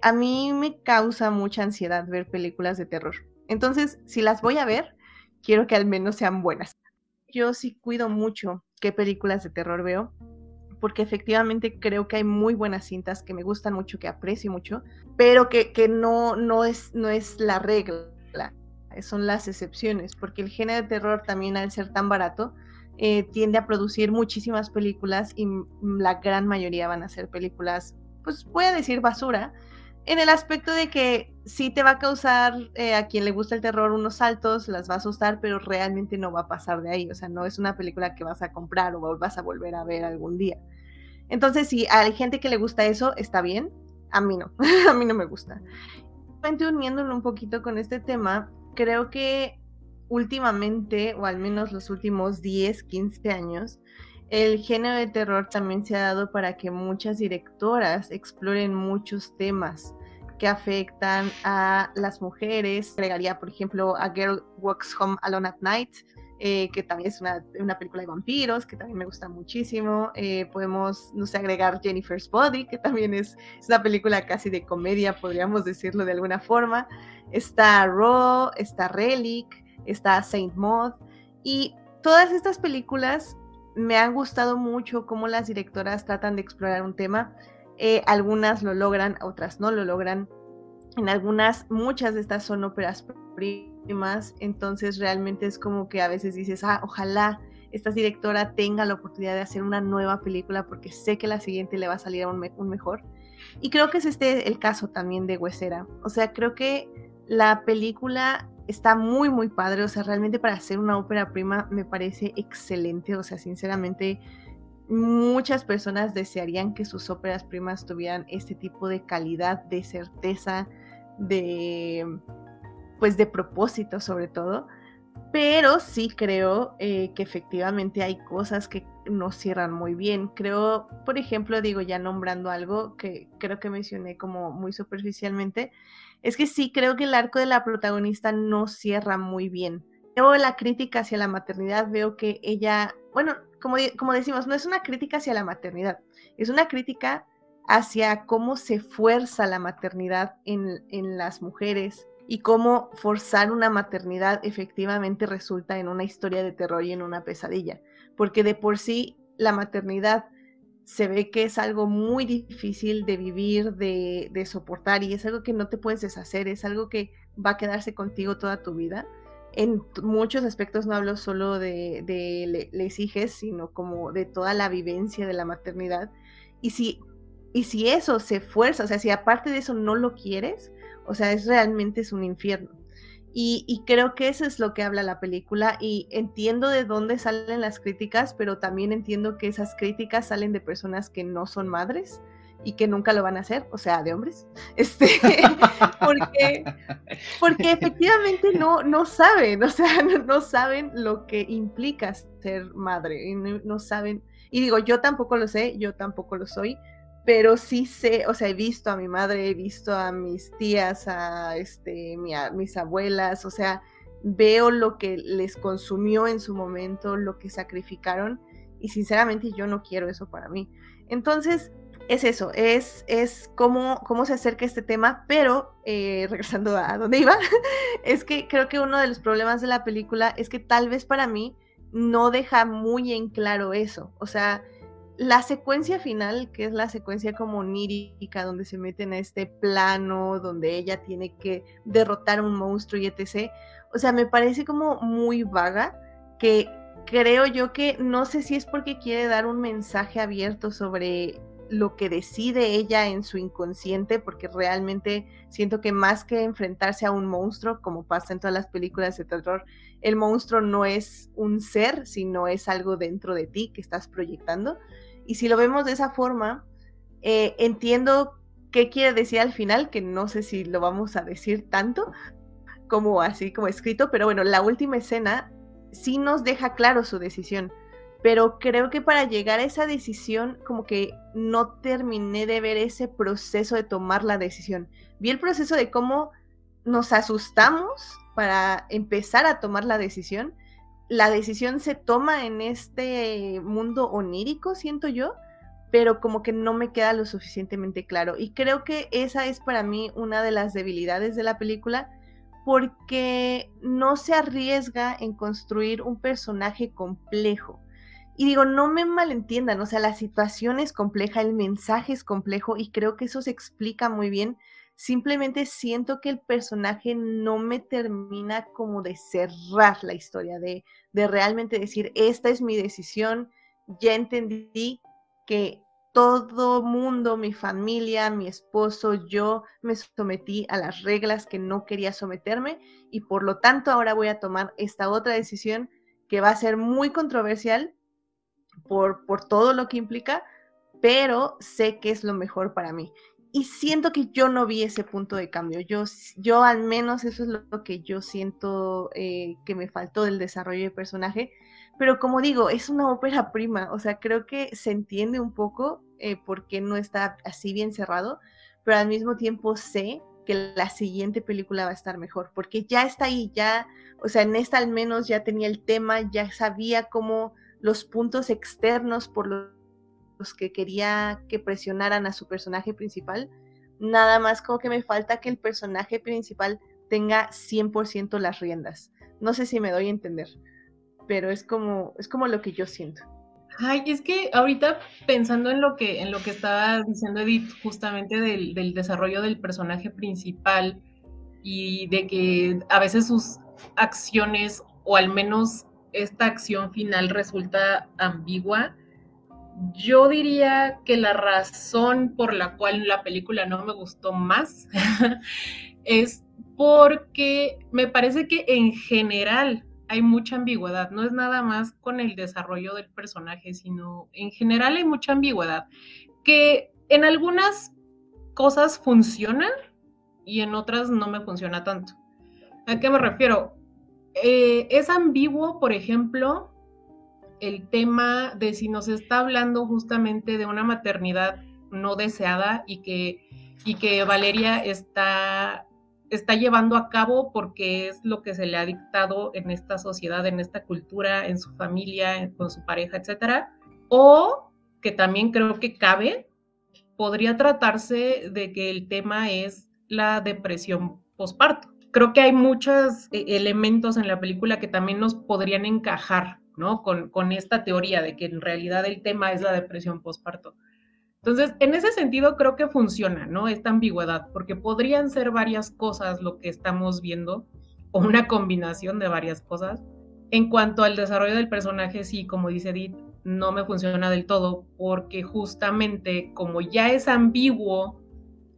a mí me causa mucha ansiedad ver películas de terror. Entonces, si las voy a ver, quiero que al menos sean buenas. Yo sí cuido mucho qué películas de terror veo, porque efectivamente creo que hay muy buenas cintas que me gustan mucho, que aprecio mucho, pero que, que no, no, es, no es la regla, son las excepciones, porque el género de terror también al ser tan barato, eh, tiende a producir muchísimas películas y la gran mayoría van a ser películas, pues voy a decir basura, en el aspecto de que sí te va a causar eh, a quien le gusta el terror unos saltos, las va a asustar, pero realmente no va a pasar de ahí, o sea, no es una película que vas a comprar o vas a volver a ver algún día. Entonces, si hay gente que le gusta eso, está bien, a mí no, <laughs> a mí no me gusta. Uniéndolo un poquito con este tema, creo que últimamente, o al menos los últimos 10, 15 años, el género de terror también se ha dado para que muchas directoras exploren muchos temas que afectan a las mujeres. Agregaría, por ejemplo, A Girl Walks Home Alone at Night, eh, que también es una, una, película de vampiros, que también me gusta muchísimo. Eh, podemos, no sé, agregar Jennifer's Body, que también es, es, una película casi de comedia, podríamos decirlo de alguna forma. Está Raw, está Relic, está Saint Maud y todas estas películas me han gustado mucho cómo las directoras tratan de explorar un tema. Eh, algunas lo logran, otras no lo logran. En algunas, muchas de estas son óperas primas, entonces realmente es como que a veces dices, ah, ojalá esta directora tenga la oportunidad de hacer una nueva película porque sé que la siguiente le va a salir un, un mejor. Y creo que es este el caso también de Huesera. O sea, creo que la película está muy, muy padre. O sea, realmente para hacer una ópera prima me parece excelente. O sea, sinceramente, muchas personas desearían que sus óperas primas tuvieran este tipo de calidad, de certeza, de pues de propósito sobre todo. pero sí creo eh, que efectivamente hay cosas que no cierran muy bien. Creo, por ejemplo, digo ya nombrando algo que creo que mencioné como muy superficialmente, es que sí creo que el arco de la protagonista no cierra muy bien. Veo la crítica hacia la maternidad, veo que ella, bueno, como, decimos, no es una crítica hacia la maternidad, es una crítica hacia cómo se fuerza la maternidad en las mujeres, y cómo forzar una maternidad efectivamente resulta en una historia de terror y en una pesadilla, porque de por sí la maternidad se ve que es algo muy difícil de vivir, de, soportar y es algo que no te puedes deshacer, es algo que va a quedarse contigo toda tu vida. En muchos aspectos no hablo solo de, de les sino como de toda la vivencia de la maternidad. Y si, y si eso se fuerza, o sea, si aparte de eso no lo quieres, o sea, es realmente es un infierno. Y, creo que eso es lo que habla la película y entiendo de dónde salen las críticas, pero también entiendo que esas críticas salen de personas que no son madres y que nunca lo van a hacer, o sea, de hombres, <laughs> este, porque, porque efectivamente no, no saben, o sea, no, saben lo que implica ser madre, y no saben, y digo, yo tampoco lo sé, yo tampoco lo soy, pero sí sé, o sea, he visto a mi madre, he visto a mis tías, a, este, mis abuelas, o sea, veo lo que les consumió en su momento, lo que sacrificaron, y sinceramente yo no quiero eso para mí. Entonces, es eso, es, es cómo, cómo se acerca este tema, pero eh, regresando a donde iba, <laughs> es que creo que uno de los problemas de la película es que tal vez para mí no deja muy en claro eso, o sea, la secuencia final, que es la secuencia como onírica, donde se meten a este plano, donde ella tiene que derrotar a un monstruo y etc. O sea, me parece como muy vaga, que creo yo que no sé si es porque quiere dar un mensaje abierto sobre lo que decide ella en su inconsciente, porque realmente siento que más que enfrentarse a un monstruo, como pasa en todas las películas de terror, el monstruo no es un ser, sino es algo dentro de ti que estás proyectando. Y si lo vemos de esa forma, eh, entiendo qué quiere decir al final, que no sé si lo vamos a decir tanto como así como escrito, pero bueno, la última escena sí nos deja claro su decisión. Pero creo que para llegar a esa decisión, como que no terminé de ver ese proceso de tomar la decisión. Vi el proceso de cómo nos asustamos para empezar a tomar la decisión, la decisión se toma en este mundo onírico, siento yo, pero como que no me queda lo suficientemente claro. Y creo que esa es para mí una de las debilidades de la película, porque no se arriesga en construir un personaje complejo. Y digo, no me malentiendan, o sea, la situación es compleja, el mensaje es complejo y creo que eso se explica muy bien simplemente siento que el personaje no me termina como de cerrar la historia, de, de realmente decir, esta es mi decisión, ya entendí que todo mundo, mi familia, mi esposo, yo me sometí a las reglas que no quería someterme y por lo tanto ahora voy a tomar esta otra decisión que va a ser muy controversial por, por todo lo que implica, pero sé que es lo mejor para mí y siento que yo no vi ese punto de cambio. Yo, yo al menos eso es lo que yo siento eh, que me faltó del desarrollo de personaje. Pero como digo, es una ópera prima. O sea, creo que se entiende un poco eh, por qué no está así bien cerrado. Pero al mismo tiempo sé que la siguiente película va a estar mejor. Porque ya está ahí, ya, o sea, en esta al menos ya tenía el tema, ya sabía cómo los puntos externos por los que quería que presionaran a su personaje principal. Nada más como que me falta que el personaje principal tenga 100% las riendas. No sé si me doy a entender, pero es como, es como lo que yo siento. Ay, es que ahorita pensando en lo que, en lo que estaba diciendo Edith, justamente del, del desarrollo del personaje principal y de que a veces sus acciones, o al menos esta acción final resulta ambigua, yo diría que la razón por la cual la película no me gustó más <laughs> es porque me parece que en general hay mucha ambigüedad. No es nada más con el desarrollo del personaje, sino en general hay mucha ambigüedad. Que en algunas cosas funciona y en otras no me funciona tanto. ¿A qué me refiero? eh, es ambiguo, por ejemplo, el tema de si nos está hablando justamente de una maternidad no deseada y que, y que Valeria está, está llevando a cabo porque es lo que se le ha dictado en esta sociedad, en esta cultura, en su familia, con su pareja, etcétera. O que también creo que cabe, podría tratarse de que el tema es la depresión posparto. Creo que hay muchos eh, elementos en la película que también nos podrían encajar, ¿no? Con, con esta teoría de que en realidad el tema es la depresión posparto. Entonces, en ese sentido creo que funciona, ¿no? Esta ambigüedad, porque podrían ser varias cosas lo que estamos viendo, o una combinación de varias cosas. En cuanto al desarrollo del personaje, sí, como dice Edith, no me funciona del todo, porque justamente como ya es ambiguo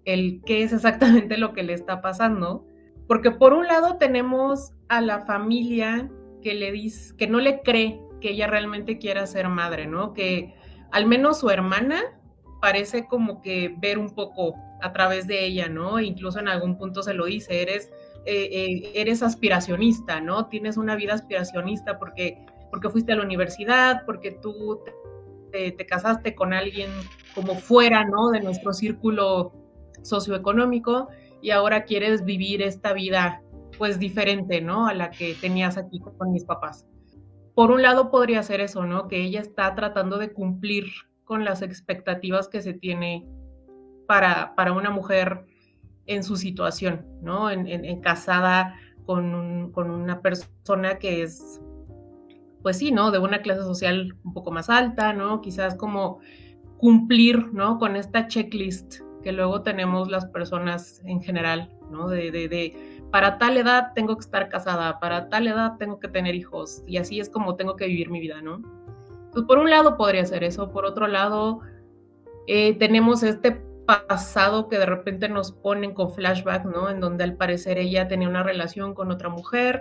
el qué es exactamente lo que le está pasando, porque por un lado tenemos a la familia que le dice, que no le cree que ella realmente quiera ser madre, ¿no? Que al menos su hermana parece como que ver un poco a través de ella, ¿no? Incluso en algún punto se lo dice, eres, eh, eh, eres aspiracionista, ¿no? Tienes una vida aspiracionista porque, porque fuiste a la universidad, porque tú te casaste con alguien como fuera, ¿no? De nuestro círculo socioeconómico y ahora quieres vivir esta vida pues diferente, ¿no? A la que tenías aquí con mis papás. Por un lado podría ser eso, ¿no? Que ella está tratando de cumplir con las expectativas que se tiene para, para una mujer en su situación, ¿no? En, casada con, con, una persona que es, pues sí, ¿no? De una clase social un poco más alta, ¿no? Quizás como cumplir, ¿no? Con esta checklist que luego tenemos las personas en general, ¿no? De, para tal edad tengo que estar casada, para tal edad tengo que tener hijos, y así es como tengo que vivir mi vida, ¿no? Pues por un lado podría ser eso, por otro lado eh, tenemos este pasado que de repente nos ponen con flashback, ¿no? En donde al parecer ella tenía una relación con otra mujer.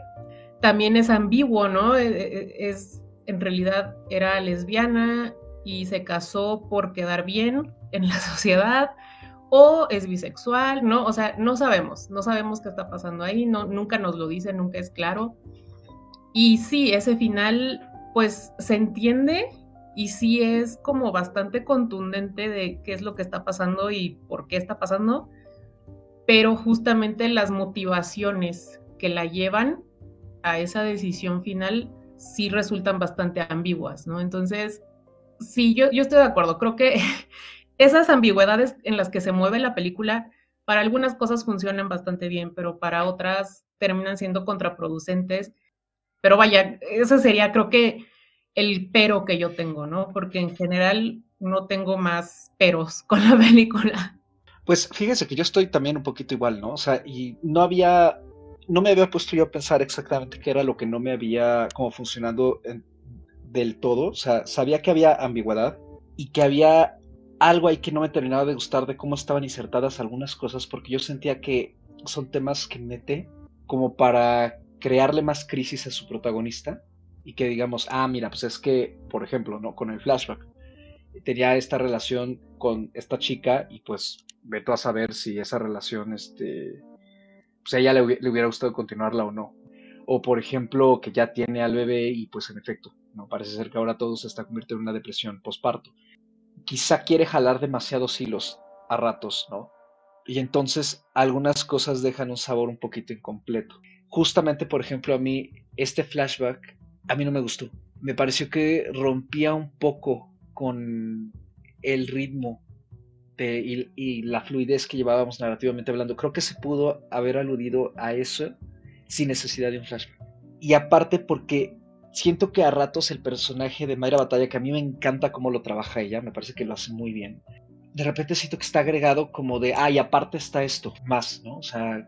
También es ambiguo, ¿no? Eh, eh, es, en realidad era lesbiana y se casó por quedar bien en la <laughs> sociedad o es bisexual, ¿no? O sea, no sabemos, no sabemos qué está pasando ahí, no, nunca nos lo dice, nunca es claro. Y sí, ese final pues se entiende y sí es como bastante contundente de qué es lo que está pasando y por qué está pasando, pero justamente las motivaciones que la llevan a esa decisión final sí resultan bastante ambiguas, ¿no? Entonces, sí, yo, yo estoy de acuerdo, creo que <laughs> esas ambigüedades en las que se mueve la película, para algunas cosas funcionan bastante bien, pero para otras terminan siendo contraproducentes pero vaya, ese sería creo que el pero que yo tengo, ¿no? Porque en general no tengo más peros con la <laughs> película. Pues fíjese que yo estoy también un poquito igual, ¿no? O sea, y no había, no me había puesto yo a pensar exactamente qué era lo que no me había como funcionando del todo. O sea, sabía que había ambigüedad y que había algo ahí que no me terminaba de gustar de cómo estaban insertadas algunas cosas, porque yo sentía que son temas que mete como para crearle más crisis a su protagonista y que digamos, ah, mira, pues es que, por ejemplo, ¿no? Con el flashback, tenía esta relación con esta chica y pues veto a saber si esa relación, este, pues a ella le, hubiera gustado continuarla o no. O por ejemplo, que ya tiene al bebé y pues en efecto, ¿no? Parece ser que ahora todo se está convirtiendo en una depresión postparto. Quizá quiere jalar demasiados hilos a ratos, ¿no? Y entonces algunas cosas dejan un sabor un poquito incompleto justamente, por ejemplo, a mí, este flashback, a mí no me gustó. Me pareció que rompía un poco con el ritmo y, la fluidez que llevábamos narrativamente hablando. Creo que se pudo haber aludido a eso sin necesidad de un flashback. Y aparte porque siento que a ratos el personaje de Mayra Batalla, que a mí me encanta cómo lo trabaja ella, me parece que lo hace muy bien. De repente siento que está agregado como de, ay, aparte está esto, más, ¿no? O sea,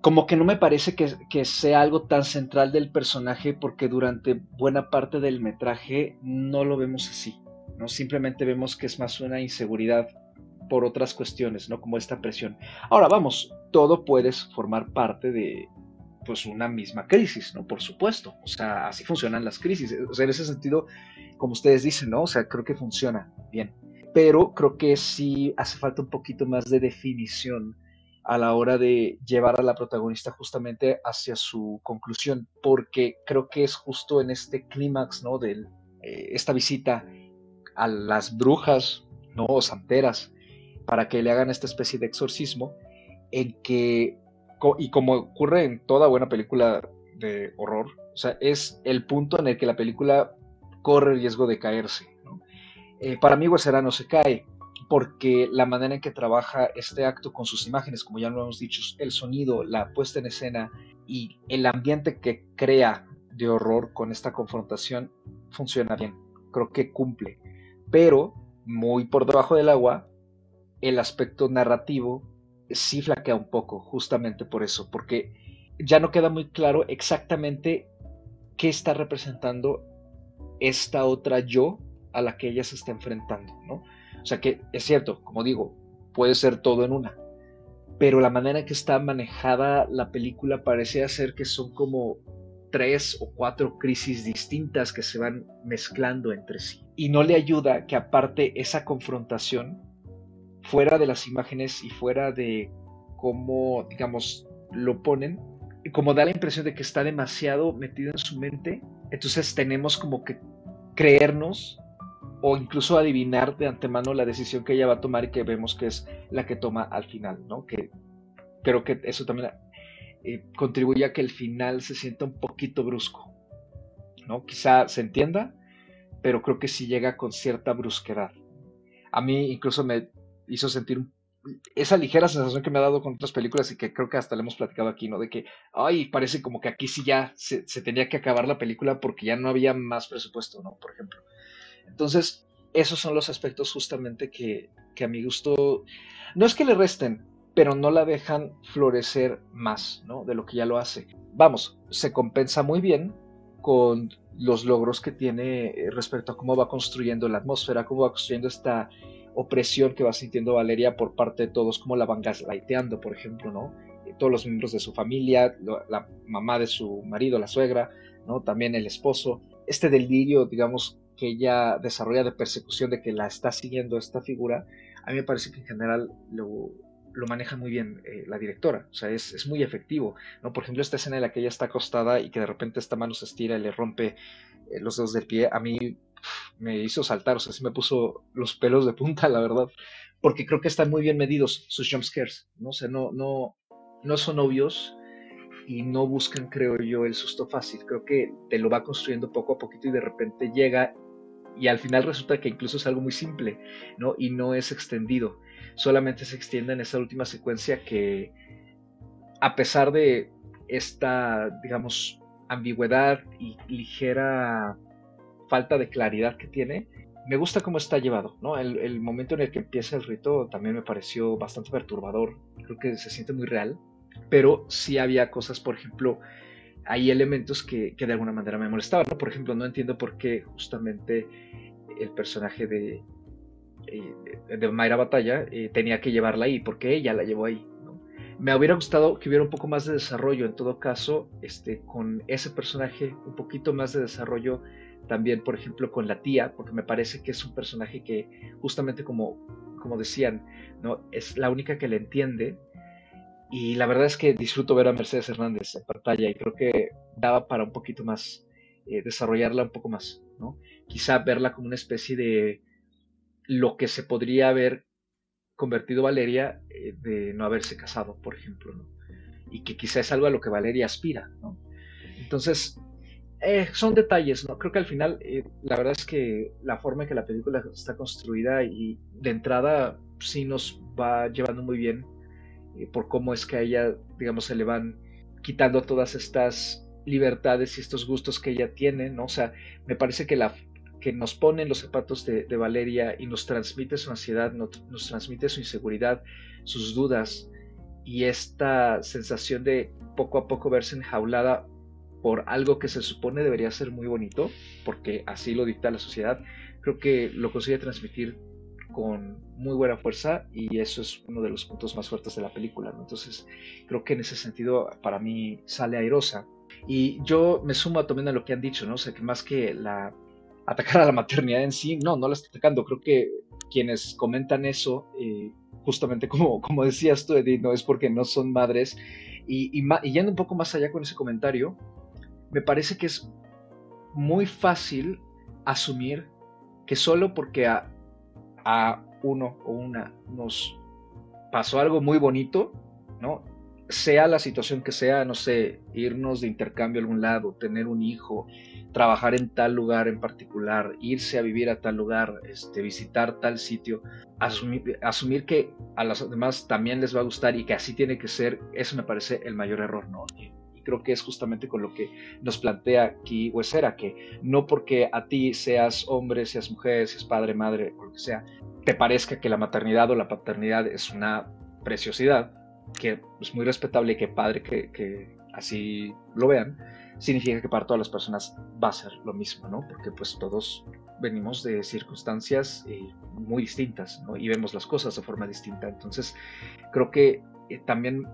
como que no me parece que, sea algo tan central del personaje porque durante buena parte del metraje no lo vemos así, ¿no? Simplemente vemos que es más una inseguridad por otras cuestiones, ¿no? Como esta presión. Ahora, vamos, todo puede formar parte de, pues, una misma crisis, ¿no? Por supuesto, o sea, así funcionan las crisis. O sea, en ese sentido, como ustedes dicen, ¿no? O sea, creo que funciona bien. Pero creo que sí hace falta un poquito más de definición a la hora de llevar a la protagonista justamente hacia su conclusión, porque creo que es justo en este clímax, ¿no? De eh, esta visita a las brujas, ¿no? O santeras, para que le hagan esta especie de exorcismo, en que, y como ocurre en toda buena película de horror, o sea, es el punto en el que la película corre el riesgo de caerse. Eh, para mí, no se cae, porque la manera en que trabaja este acto con sus imágenes, como ya lo hemos dicho, el sonido, la puesta en escena y el ambiente que crea de horror con esta confrontación funciona bien. Creo que cumple. Pero, muy por debajo del agua, el aspecto narrativo sí flaquea un poco, justamente por eso, porque ya no queda muy claro exactamente qué está representando esta otra yo a la que ella se está enfrentando, ¿no? O sea que es cierto, como digo, puede ser todo en una, pero la manera en que está manejada la película parece ser que son como tres o cuatro crisis distintas que se van mezclando entre sí. Y no le ayuda que aparte esa confrontación, fuera de las imágenes y fuera de cómo, digamos, lo ponen, como da la impresión de que está demasiado metido en su mente, entonces tenemos como que creernos o incluso adivinar de antemano la decisión que ella va a tomar y que vemos que es la que toma al final, ¿no? Que creo que eso también eh, contribuye a que el final se sienta un poquito brusco, ¿no? Quizá se entienda, pero creo que sí llega con cierta brusquedad. A mí incluso me hizo sentir esa ligera sensación que me ha dado con otras películas y que creo que hasta le hemos platicado aquí, ¿no? De que, ay, parece como que aquí sí ya se, tenía que acabar la película porque ya no había más presupuesto, ¿no? Por ejemplo. Entonces, esos son los aspectos justamente que, a mi gusto, no es que le resten, pero no la dejan florecer más, ¿no? De lo que ya lo hace. Vamos, se compensa muy bien con los logros que tiene eh, respecto a cómo va construyendo la atmósfera, cómo va construyendo esta opresión que va sintiendo Valeria por parte de todos, como la van gaslighteando, por ejemplo, ¿no? Eh, todos los miembros de su familia, la mamá de su marido, la suegra, ¿no? También el esposo. Este delirio, digamos, que ella desarrolla de persecución, de que la está siguiendo esta figura, a mí me parece que en general lo, maneja muy bien eh, la directora, o sea, es, muy efectivo, ¿no? Por ejemplo, esta escena en la que ella está acostada y que de repente esta mano se estira y le rompe eh, los dedos del pie, a mí me hizo saltar, o sea, sí me puso los pelos de punta, la verdad, porque creo que están muy bien medidos sus jumpscares, ¿no? O sea, no, no, no son obvios, y no buscan, creo yo, el susto fácil. Creo que te lo va construyendo poco a poquito y de repente llega y al final resulta que incluso es algo muy simple, ¿no? Y no es extendido, solamente se extiende en esa última secuencia que, a pesar de esta, digamos, ambigüedad y ligera falta de claridad que tiene, me gusta cómo está llevado, ¿no? El, momento en el que empieza el rito también me pareció bastante perturbador, creo que se siente muy real, pero sí había cosas, por ejemplo, hay elementos que, de alguna manera me molestaban. Por ejemplo, no entiendo por qué justamente el personaje de, eh, de Mayra Batalla eh, tenía que llevarla ahí, porque ella la llevó ahí. Me hubiera gustado que hubiera un poco más de desarrollo, en todo caso, este, con ese personaje, un poquito más de desarrollo también, por ejemplo, con la tía, porque me parece que es un personaje que, justamente como, como decían, ¿no? es la única que le entiende y la verdad es que disfruto ver a Mercedes Hernández en pantalla y creo que daba para un poquito más, eh, desarrollarla un poco más, ¿no? Quizá verla como una especie de lo que se podría haber convertido Valeria eh, de no haberse casado, por ejemplo. Y que quizá es algo a lo que Valeria aspira. Entonces, eh, son detalles, ¿no? Creo que al final, la verdad es que la forma en que la película está construida y de entrada sí nos va llevando muy bien eh, por cómo es que a ella, digamos, se le van quitando todas estas libertades y estos gustos que ella tiene, ¿no? O sea, me parece que la que nos pone los zapatos de, Valeria y nos transmite su ansiedad, nos, transmite su inseguridad, sus dudas y esta sensación de poco a poco verse enjaulada por algo que se supone debería ser muy bonito, porque así lo dicta la sociedad, creo que lo consigue transmitir con muy buena fuerza y eso es uno de los puntos más fuertes de la película. Entonces creo que en ese sentido para mí sale airosa. Y yo me sumo también a lo que han dicho, ¿no? O sea, que más que la atacar a la maternidad en sí, no, no la está atacando. Creo que quienes comentan eso, eh, justamente como, como decías tú, Edith, no es porque no son madres. Y, yendo un poco más allá con ese comentario, me parece que es muy fácil asumir que solo porque a, a uno o una nos pasó algo muy bonito, ¿no? Sea la situación que sea, no sé, irnos de intercambio a algún lado, tener un hijo, trabajar en tal lugar en particular, irse a vivir a tal lugar, este, visitar tal sitio, asumir, asumir que a los demás también les va a gustar y que así tiene que ser, eso me parece el mayor error, ¿no? Creo que es justamente con lo que nos plantea aquí Huesera, que no porque a ti seas hombre, seas mujer, seas padre, madre, o lo que sea, te parezca que la maternidad o la paternidad es una preciosidad, que es muy respetable y que padre que, que así lo vean, significa que para todas las personas va a ser lo mismo, ¿no? Porque pues todos venimos de circunstancias eh, muy distintas, ¿no? Y vemos las cosas de forma distinta. Entonces, creo que eh, también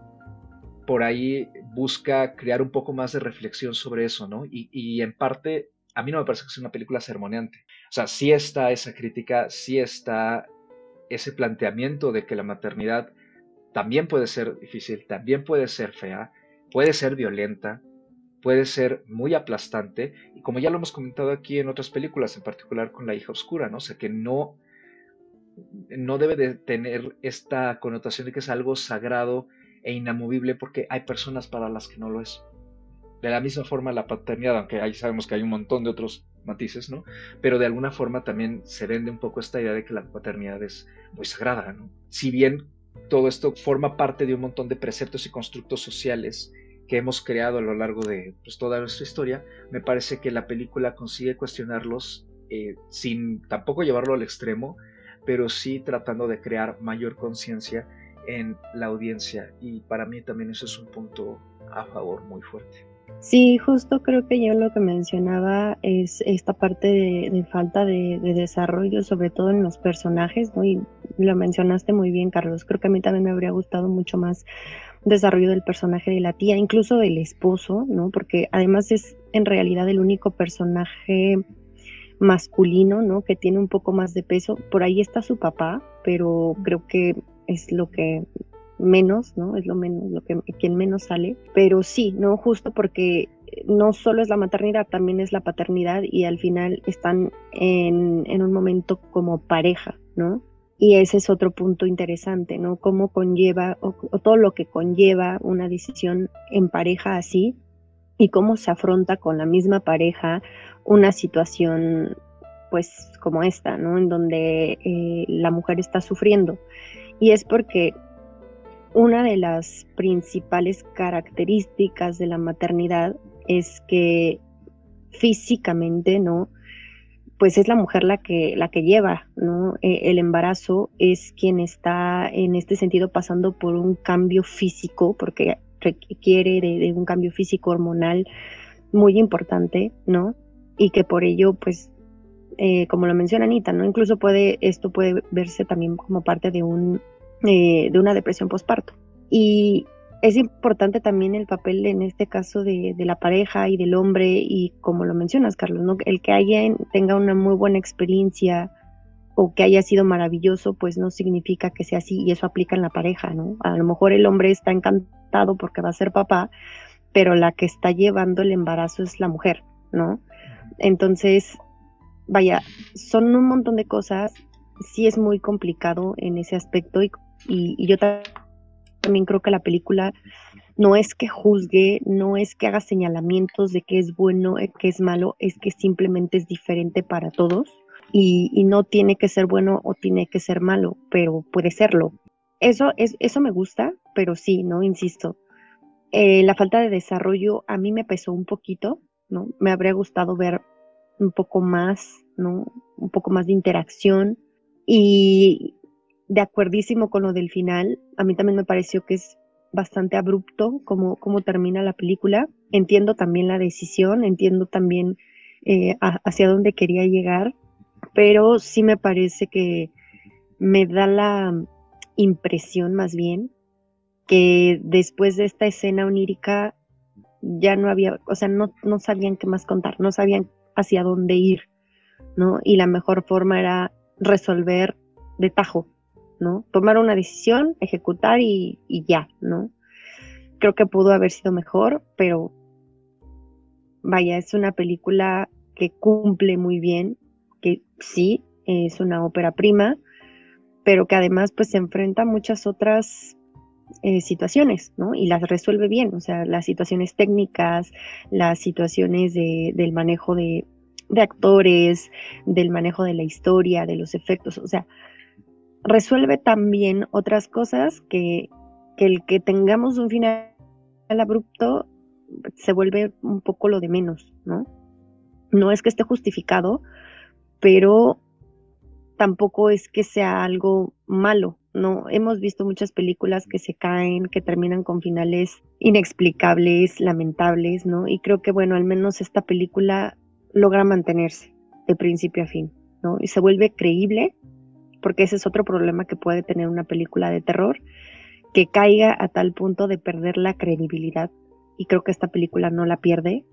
por ahí busca crear un poco más de reflexión sobre eso, ¿no? Y, en parte, a mí no me parece que sea una película sermoneante. O sea, sí está esa crítica, sí está ese planteamiento de que la maternidad también puede ser difícil, también puede ser fea, puede ser violenta, puede ser muy aplastante y como ya lo hemos comentado aquí en otras películas, en particular con La hija oscura, ¿no? O sea, que no, no debe de tener esta connotación de que es algo sagrado e inamovible porque hay personas para las que no lo es. De la misma forma la paternidad, aunque ahí sabemos que hay un montón de otros matices, ¿no? Pero de alguna forma también se vende un poco esta idea de que la paternidad es muy sagrada, ¿no? Si bien todo esto forma parte de un montón de preceptos y constructos sociales que hemos creado a lo largo de pues, toda nuestra historia, me parece que la película consigue cuestionarlos eh, sin tampoco llevarlo al extremo, pero sí tratando de crear mayor conciencia en la audiencia y para mí también eso es un punto a favor muy fuerte. Sí, justo creo que yo lo que mencionaba es esta parte de, falta de, desarrollo, sobre todo en los personajes, ¿no? Y lo mencionaste muy bien, Carlos. Creo que a mí también me habría gustado mucho más desarrollo del personaje de la tía, incluso del esposo, ¿no? Porque además es en realidad el único personaje masculino, ¿no? Que tiene un poco más de peso. Por ahí está su papá, pero creo que es lo que menos, ¿no? Es lo menos, lo que menos sale. Pero sí, ¿no? Justo porque no solo es la maternidad, también es la paternidad y al final están en, en un momento como pareja, ¿no? Y ese es otro punto interesante, ¿no? Cómo conlleva, o, todo lo que conlleva una decisión en pareja así, y cómo se afronta con la misma pareja una situación, pues, como esta, ¿no? En donde eh, la mujer está sufriendo. Y es porque una de las principales características de la maternidad es que físicamente, ¿no? pues es la mujer la que, la que lleva ¿no? E, el embarazo, es quien está en este sentido pasando por un cambio físico, porque requiere de, un cambio físico hormonal muy importante, ¿no? Y que por ello, pues, eh, como lo menciona Anita, ¿no? Incluso puede, esto puede verse también como parte de un, eh, de una depresión postparto. Y es importante también el papel en este caso de, la pareja y del hombre y como lo mencionas Carlos, ¿no? el que alguien tenga una muy buena experiencia o que haya sido maravilloso, pues no significa que sea así y eso aplica en la pareja, ¿no? A lo mejor el hombre está encantado porque va a ser papá, pero la que está llevando el embarazo es la mujer, ¿no? Entonces, vaya, son un montón de cosas, sí es muy complicado en ese aspecto y, yo también creo que la película no es que juzgue, no es que haga señalamientos de qué es bueno, eh, qué es malo, es que simplemente es diferente para todos y, no tiene que ser bueno o tiene que ser malo, pero puede serlo. Eso, es, eso me gusta, pero sí, ¿no? Insisto, eh, la falta de desarrollo a mí me pesó un poquito, ¿no? Me habría gustado ver un poco más, ¿no? Un poco más de interacción y, de acuerdísimo con lo del final. A mí también me pareció que es bastante abrupto como termina la película. Entiendo también la decisión, entiendo también eh, hacia dónde quería llegar, pero sí me parece que me da la impresión más bien que después de esta escena onírica ya no había, o sea, no, no sabían qué más contar, no sabían hacia dónde ir, ¿no? Y la mejor forma era resolver de tajo, ¿no? Tomar una decisión, ejecutar y, y ya, ¿no? Creo que pudo haber sido mejor, pero vaya, es una película que cumple muy bien, que sí, es una ópera prima, pero que además pues se enfrenta a muchas otras eh, situaciones, ¿no? Y las resuelve bien, o sea, las situaciones técnicas, las situaciones de, del manejo de, de actores, del manejo de la historia, de los efectos, o sea, resuelve también otras cosas que, que el que tengamos un final abrupto se vuelve un poco lo de menos, ¿no? No es que esté justificado, pero tampoco es que sea algo malo, ¿no? Hemos visto muchas películas que se caen, que terminan con finales inexplicables, lamentables, ¿no? Y creo que, bueno, al menos esta película logra mantenerse de principio a fin, ¿no? Y se vuelve creíble, porque ese es otro problema que puede tener una película de terror, que caiga a tal punto de perder la credibilidad. Y creo que esta película no la pierde,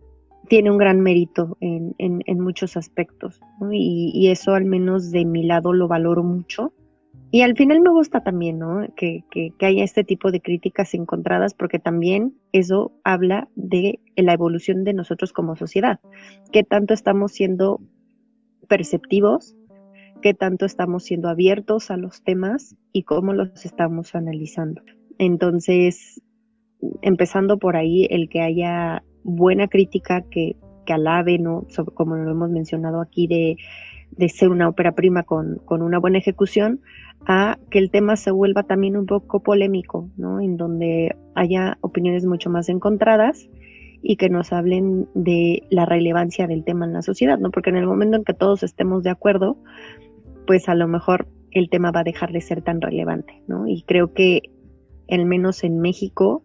tiene un gran mérito en, en, muchos aspectos y, y, eso al menos de mi lado lo valoro mucho. Y al final me gusta también ¿no? que, que, haya este tipo de críticas encontradas porque también eso habla de la evolución de nosotros como sociedad, qué tanto estamos siendo perceptivos, qué tanto estamos siendo abiertos a los temas y cómo los estamos analizando. Entonces, empezando por ahí, el que haya buena crítica que, que alabe, ¿no? como lo hemos mencionado aquí, de, de ser una ópera prima con, con, una buena ejecución, a que el tema se vuelva también un poco polémico, ¿no? En donde haya opiniones mucho más encontradas y que nos hablen de la relevancia del tema en la sociedad, ¿no? Porque en el momento en que todos estemos de acuerdo, pues a lo mejor el tema va a dejar de ser tan relevante, ¿no? Y creo que, al menos en México,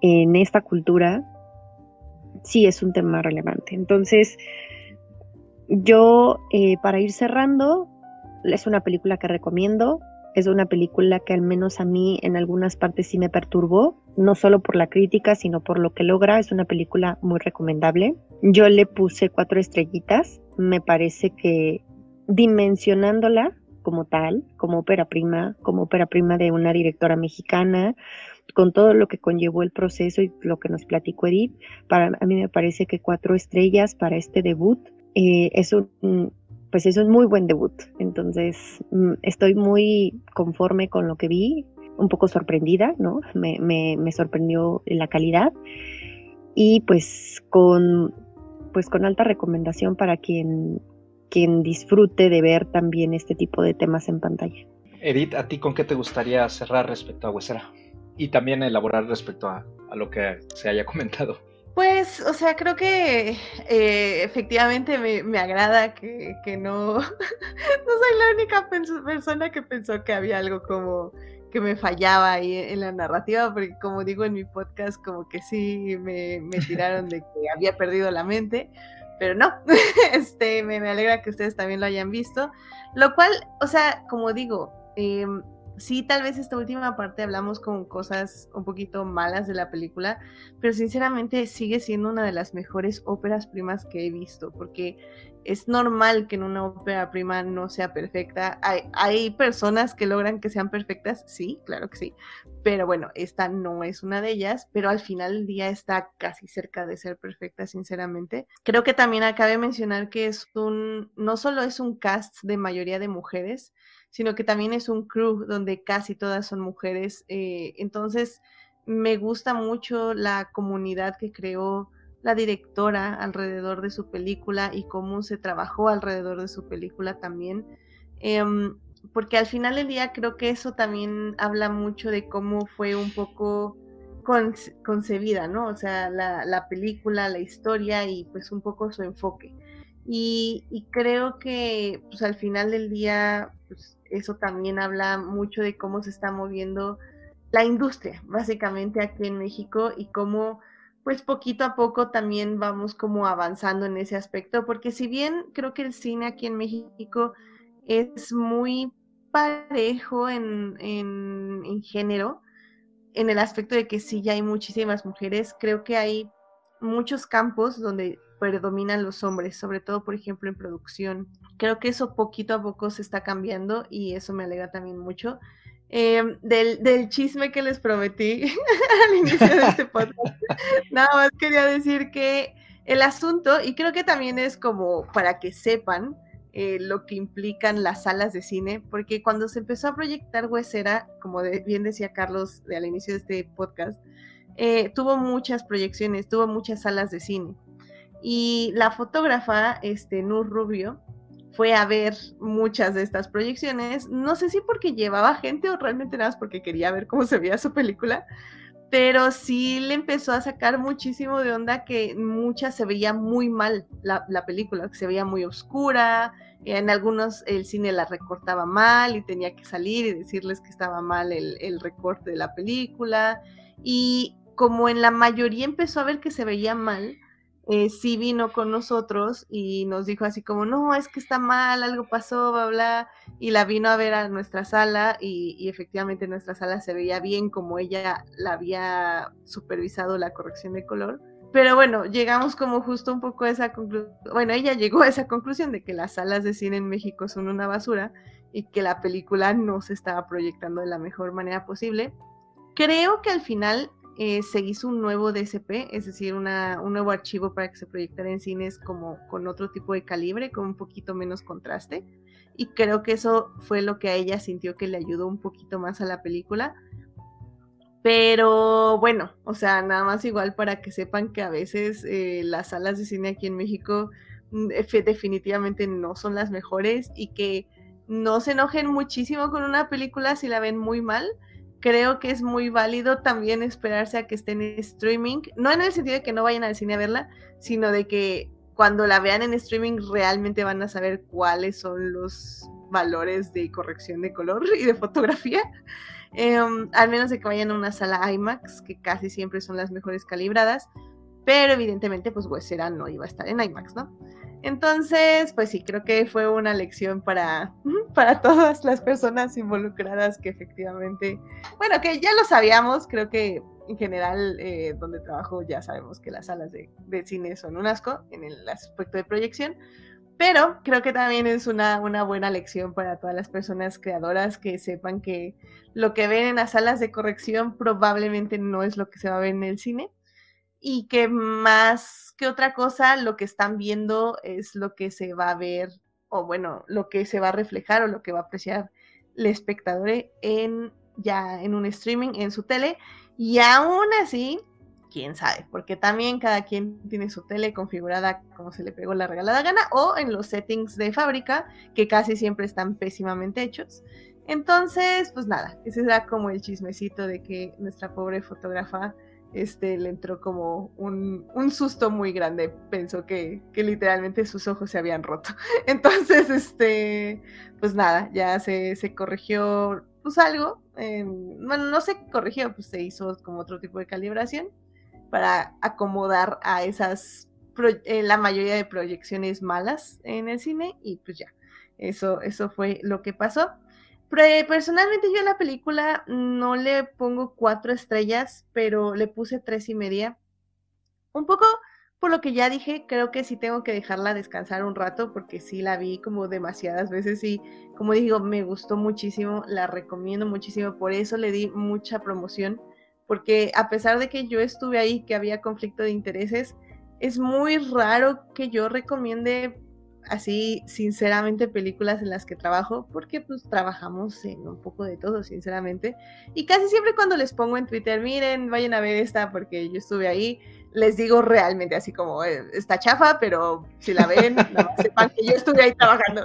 en esta cultura, sí es un tema relevante. Entonces, yo, eh, para ir cerrando, es una película que recomiendo. Es una película que al menos a mí en algunas partes sí me perturbó, no solo por la crítica, sino por lo que logra. Es una película muy recomendable. Yo le puse cuatro estrellitas. Me parece que dimensionándola como tal, como ópera prima, como ópera prima de una directora mexicana, con todo lo que conllevó el proceso y lo que nos platicó Edith, para a mí me parece que cuatro estrellas para este debut eh, es un pues es muy buen debut. Entonces mm, estoy muy conforme con lo que vi, un poco sorprendida, ¿no? Me, me, me sorprendió la calidad y pues con pues con alta recomendación para quien quien disfrute de ver también este tipo de temas en pantalla. Edith, ¿a ti con qué te gustaría cerrar respecto a Huesera? y también elaborar respecto a, lo que se haya <laughs> comentado. Pues, o sea, creo que eh, efectivamente me, agrada que, no, <laughs> no soy la única persona que pensó que había algo como que me fallaba ahí en la narrativa, porque como digo en mi podcast, como que sí me, tiraron de que había perdido la mente, pero no, <laughs> este, me, me, alegra que ustedes también lo hayan visto, lo cual, o sea, como digo, eh, sí, tal vez esta última parte hablamos con cosas un poquito malas de la película, pero sinceramente sigue siendo una de las mejores óperas primas que he visto, porque es normal que en una ópera prima no sea perfecta. Hay, personas que logran que sean perfectas, sí, claro que sí, pero bueno, esta no es una de ellas, pero al final del día está casi cerca de ser perfecta, sinceramente. Creo que también acabe mencionar que es un, no solo es un cast de mayoría de mujeres, sino que también es un crew donde casi todas son mujeres. Eh, entonces, me gusta mucho la comunidad que creó la directora alrededor de su película y cómo se trabajó alrededor de su película también. Em, porque al final del día creo que eso también habla mucho de cómo fue un poco concebida, ¿no? O sea, la, la, película, la historia y pues un poco su enfoque. Y, y creo que pues al final del día pues, eso también habla mucho de cómo se está moviendo la industria, básicamente aquí en México y cómo pues poquito a poco también vamos como avanzando en ese aspecto, porque si bien creo que el cine aquí en México es muy parejo en, en, en género, en el aspecto de que sí ya hay muchísimas mujeres, creo que hay muchos campos donde predominan los hombres, sobre todo, por ejemplo, en producción. Creo que eso poquito a poco se está cambiando y eso me alegra también mucho. Em, del, del, chisme que les prometí <laughs> al inicio de este podcast, <laughs> nada más quería decir que el asunto, y creo que también es como para que sepan, eh, lo que implican las salas de cine, porque cuando se empezó a proyectar Huesera, como bien decía Carlos al inicio de este podcast, eh, tuvo muchas proyecciones, tuvo muchas salas de cine. Y la fotógrafa, este, Nur Rubio, fue a ver muchas de estas proyecciones, no sé si porque llevaba gente o realmente nada más porque quería ver cómo se veía su película, pero sí le empezó a sacar muchísimo de onda que muchas se veía muy mal la, la película, que se veía muy oscura, en algunos el cine la recortaba mal y tenía que salir y decirles que estaba mal el, recorte de la película. Y como en la mayoría empezó a ver que se veía mal, eh, sí vino con nosotros y nos dijo así como, no, es que está mal, algo pasó, bla, bla, y la vino a ver a nuestra sala y, y efectivamente nuestra sala se veía bien como ella la había supervisado la corrección de color. Pero bueno, llegamos como justo un poco a esa conclusión, bueno, ella llegó a esa conclusión de que las salas de cine en México son una basura y que la película no se estaba proyectando de la mejor manera posible. Creo que al final eh, se hizo un nuevo DSP, es decir, un nuevo archivo para que se proyectara en cines como con otro tipo de calibre, con un poquito menos contraste. Y creo que eso fue lo que a ella sintió que le ayudó un poquito más a la película pero bueno, o sea, nada más igual para que sepan que a veces eh, las salas de cine aquí en México mm, definitivamente no son las mejores y que no se enojen muchísimo con una película si la ven muy mal. Creo que es muy válido también esperarse a que esté en streaming, no en el sentido de que no vayan al cine a verla, sino de que cuando la vean en streaming realmente van a saber cuáles son los valores de corrección de color <laughs> y de fotografía. Em, al menos de que vayan a una sala IMAX, que casi siempre son las mejores calibradas, pero evidentemente pues Huesera no iba a estar en IMAX, ¿no? Entonces, pues sí, creo que fue una lección para, para todas las personas involucradas que efectivamente, bueno, que ya lo sabíamos, creo que en general eh, donde trabajo ya sabemos que las salas de, de, cine son un asco en el aspecto de proyección, pero creo que también es una, una, buena lección para todas las personas creadoras que sepan que lo que ven en las salas de corrección probablemente no es lo que se va a ver en el cine y que más que otra cosa lo que están viendo es lo que se va a ver o bueno, lo que se va a reflejar o lo que va a apreciar el espectador en ya en un streaming en su tele y aún así quién sabe, porque también cada quien tiene su tele configurada como se le pegó la regalada gana o en los settings de fábrica que casi siempre están pésimamente hechos. Entonces, pues nada, ese era como el chismecito de que nuestra pobre fotógrafa este, le entró como un, un susto muy grande. Pensó que, que, literalmente sus ojos se habían roto. <laughs> Entonces, este, pues nada, ya se, se corrigió pues algo. bueno, no se corrigió, pues se hizo como otro tipo de calibración para acomodar a esas, eh, la mayoría de proyecciones malas en el cine y pues ya, eso, eso fue lo que pasó. Personalmente yo la película no le pongo cuatro estrellas, pero le puse tres y media. Un poco por lo que ya dije, creo que sí tengo que dejarla descansar un rato porque sí la vi como demasiadas veces y como digo, me gustó muchísimo, la recomiendo muchísimo, por eso le di mucha promoción porque a pesar de que yo estuve ahí, que había conflicto de intereses, es muy raro que yo recomiende así sinceramente películas en las que trabajo, porque pues trabajamos en un poco de todo, sinceramente. Y casi siempre cuando les pongo en Twitter, miren, vayan a ver esta porque yo estuve ahí, les digo realmente así como, eh, está chafa, pero si la ven, <laughs> no, sepan que yo estuve ahí trabajando.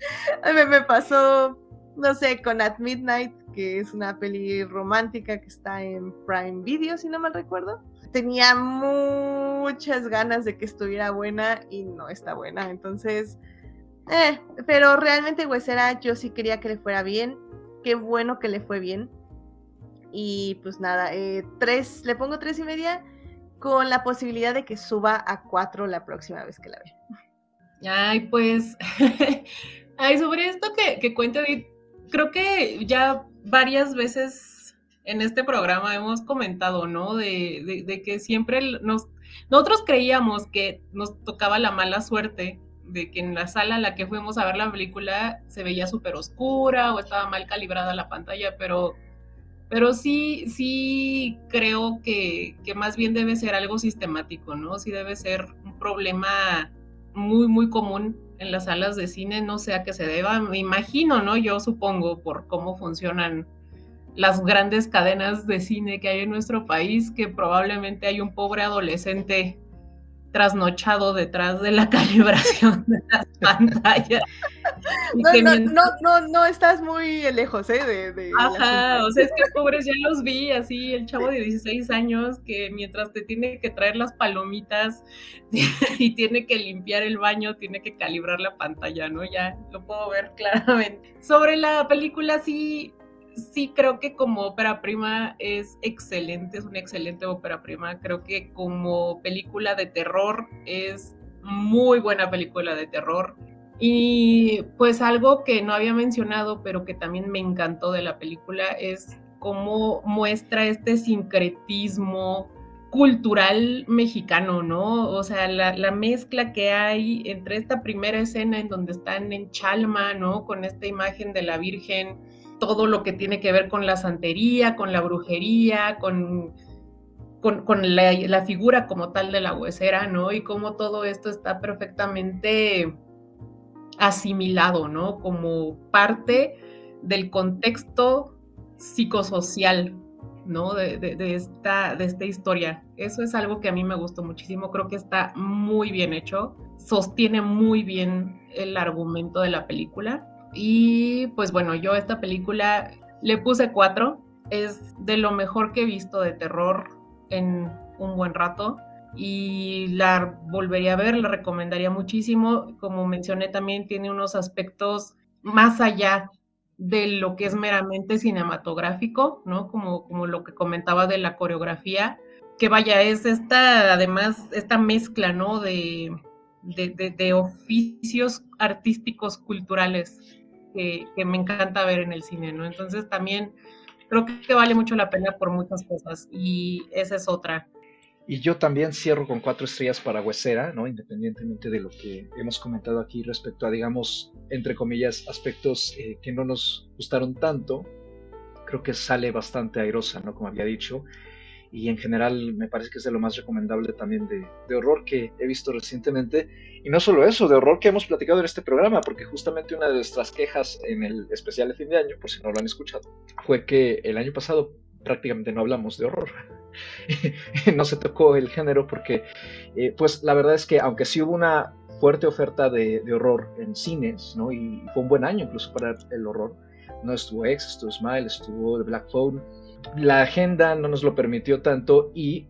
<laughs> me, me pasó, no sé, con At Midnight, que es una peli romántica que está en Prime Video, si no mal recuerdo. Tenía muchas ganas de que estuviera buena y no está buena, entonces, eh, pero realmente Huesera yo sí quería que le fuera bien, qué bueno que le fue bien. Y pues nada, eh, tres, le pongo tres y media con la posibilidad de que suba a cuatro la próxima vez que la vea. Ay, pues, <laughs> ay, sobre esto que, que cuenta creo que ya varias veces en este programa hemos comentado, ¿no? De, de, que siempre nos, nosotros creíamos que nos tocaba la mala suerte de que en la sala a la que fuimos a ver la película se veía súper oscura o estaba mal calibrada la pantalla, pero, pero sí, sí creo que, que más bien debe ser algo sistemático, ¿no? Sí debe ser un problema muy, muy común en las salas de cine, no sé a qué se deba, me imagino, ¿no? Yo supongo por cómo funcionan las grandes cadenas de cine que hay en nuestro país, que probablemente hay un pobre adolescente trasnochado detrás de la <laughs> calibración de las <laughs> pantallas. No, no, no, no, no, estás muy lejos, ¿eh? De, de Ajá, o sea, es que pobres ya los vi, así, el chavo de 16 años que mientras te tiene que traer las palomitas <laughs> y tiene que limpiar el baño, tiene que calibrar la pantalla, ¿no? Ya lo puedo ver claramente. Sobre la película, sí, sí creo que como ópera prima es excelente, es una excelente ópera prima. Creo que como película de terror es muy buena película de terror. Y pues algo que no había mencionado, pero que también me encantó de la película es cómo muestra este sincretismo cultural mexicano, ¿no? O sea, la, la, mezcla que hay entre esta primera escena en donde están en Chalma, ¿no? Con esta imagen de la Virgen todo lo que tiene que ver con la santería, con la brujería, con, con, la, figura como tal de la huesera, ¿no? Y cómo todo esto está perfectamente asimilado, ¿no? Como parte del contexto psicosocial, ¿no? De, de, esta, de esta historia. Eso es algo que a mí me gustó muchísimo, creo que está muy bien hecho, sostiene muy bien el argumento de la película y pues bueno, yo a esta película le puse cuatro. Es de lo mejor que he visto de terror en un buen rato. Y la volvería a ver, la recomendaría muchísimo. Como mencioné, también tiene unos aspectos más allá de lo que es meramente cinematográfico, ¿no? Como, como lo que comentaba de la coreografía, que vaya, es esta, además, esta mezcla, ¿no? De, de, de oficios artísticos culturales que, me encanta ver en el cine, ¿no? Entonces también creo que vale mucho la pena por muchas cosas y esa es otra. Y yo también cierro con cuatro estrellas para Huesera, ¿no? Independientemente de lo que hemos comentado aquí respecto a, digamos, entre comillas, aspectos eh, que no nos gustaron tanto, creo que sale bastante airosa, ¿no? Como había dicho y en general me parece que es de lo más recomendable también de, de, horror que he visto recientemente. Y no solo eso, de horror que hemos platicado en este programa, porque justamente una de nuestras quejas en el especial de fin de año, por si no lo han escuchado, fue que el año pasado prácticamente no hablamos de horror. <laughs> no se tocó el género porque, eh, pues la verdad es que aunque sí hubo una fuerte oferta de, de horror en cines, ¿no? Y fue un buen año incluso para el horror, no estuvo X, estuvo Smile, estuvo The Black Phone, la agenda no nos lo permitió tanto y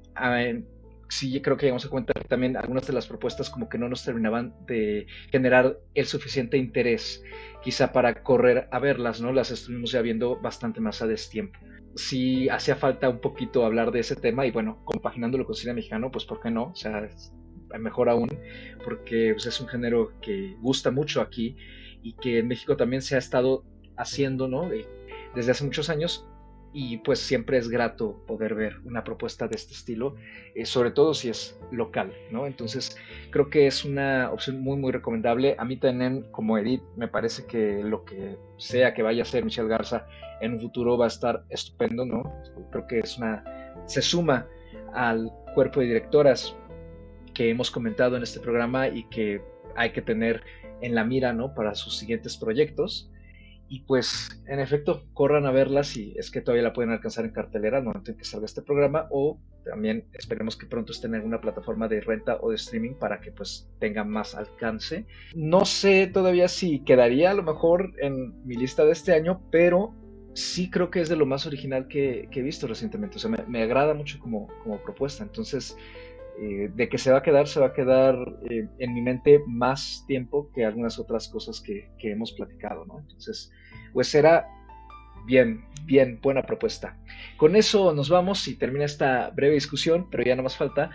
sí creo que llegamos a cuenta también algunas de las propuestas como que no nos terminaban de generar el suficiente interés quizá para correr a verlas, ¿no? Las estuvimos ya viendo bastante más a destiempo. Sí hacía falta un poquito hablar de ese tema y bueno, compaginándolo con cine mexicano, pues ¿por qué no? O sea, mejor aún, porque pues, es un género que gusta mucho aquí y que en México también se ha estado haciendo, ¿no? Eh, desde hace muchos años y pues siempre es grato poder ver una propuesta de este estilo, eh, sobre todo si es local, ¿no? Entonces creo que es una opción muy muy recomendable. A mí también como Edith me parece que lo que sea que vaya a ser Michelle Garza en un futuro va a estar estupendo, ¿no? Creo que es una se suma al cuerpo de directoras que hemos comentado en este programa y que hay que tener en la mira, ¿no? Para sus siguientes proyectos. Y pues, en efecto, corran a verla si es que todavía la pueden alcanzar en cartelera al momento en que salga este programa o también esperemos que pronto estén en alguna plataforma de renta o de streaming para que pues tenga más alcance. No sé todavía si quedaría a lo mejor en mi lista de este año, pero sí creo que es de lo más original que, he visto recientemente. O sea, me, agrada mucho como, como propuesta. Entonces, eh, de que se va a quedar, se va a quedar eh, en mi mente más tiempo que algunas otras cosas que, hemos platicado, ¿no? Entonces, pues será bien, bien, buena propuesta. Con eso nos vamos y termina esta breve discusión, pero ya no más falta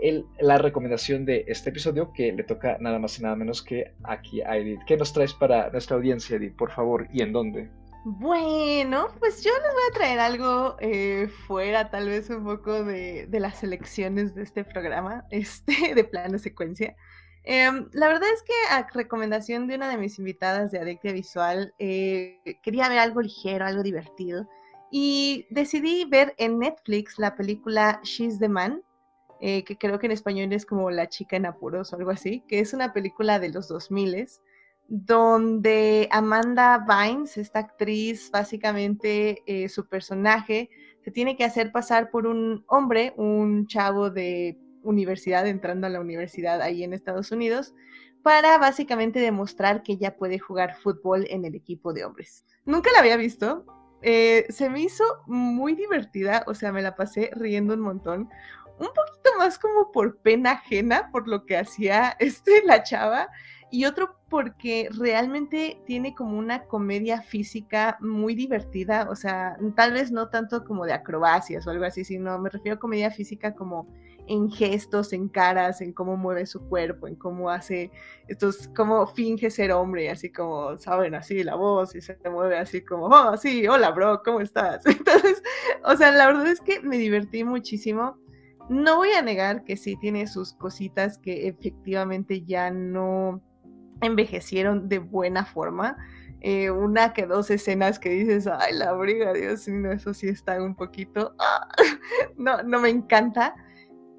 el, la recomendación de este episodio que le toca nada más y nada menos que aquí a Edith. ¿Qué nos traes para nuestra audiencia, Edith, por favor, y en dónde? Bueno, pues yo les voy a traer algo eh, fuera, tal vez un poco de, de, las selecciones de este programa, este, <laughs> de plano secuencia. Eh, la verdad es que a recomendación de una de mis invitadas de Adictia Visual, eh, quería ver algo ligero, algo divertido, y decidí ver en Netflix la película She's the Man, eh, que creo que en español es como La chica en apuros o algo así, que es una película de los 2000 donde Amanda Vines, esta actriz, básicamente eh, su personaje se tiene que hacer pasar por un hombre, un chavo de universidad, entrando a la universidad ahí en Estados Unidos, para básicamente demostrar que ella puede jugar fútbol en el equipo de hombres. Nunca la había visto, eh, se me hizo muy divertida, o sea, me la pasé riendo un montón, un poquito más como por pena ajena por lo que hacía <laughs> este, la chava, y otro porque realmente tiene como una comedia física muy divertida, o sea, tal vez no tanto como de acrobacias o algo así, sino me refiero a comedia física como en gestos, en caras, en cómo mueve su cuerpo, en cómo hace estos, cómo finge ser hombre, así como, saben, así la voz y se mueve así como, oh, sí, hola, bro, ¿cómo estás? <laughs> Entonces, o sea, la verdad es que me divertí muchísimo. No voy a negar que sí tiene sus cositas que efectivamente ya no envejecieron de buena forma. Eh, una que dos escenas que dices, ay, la briga, Dios mío, eso sí está un poquito, <laughs> no, no me encanta.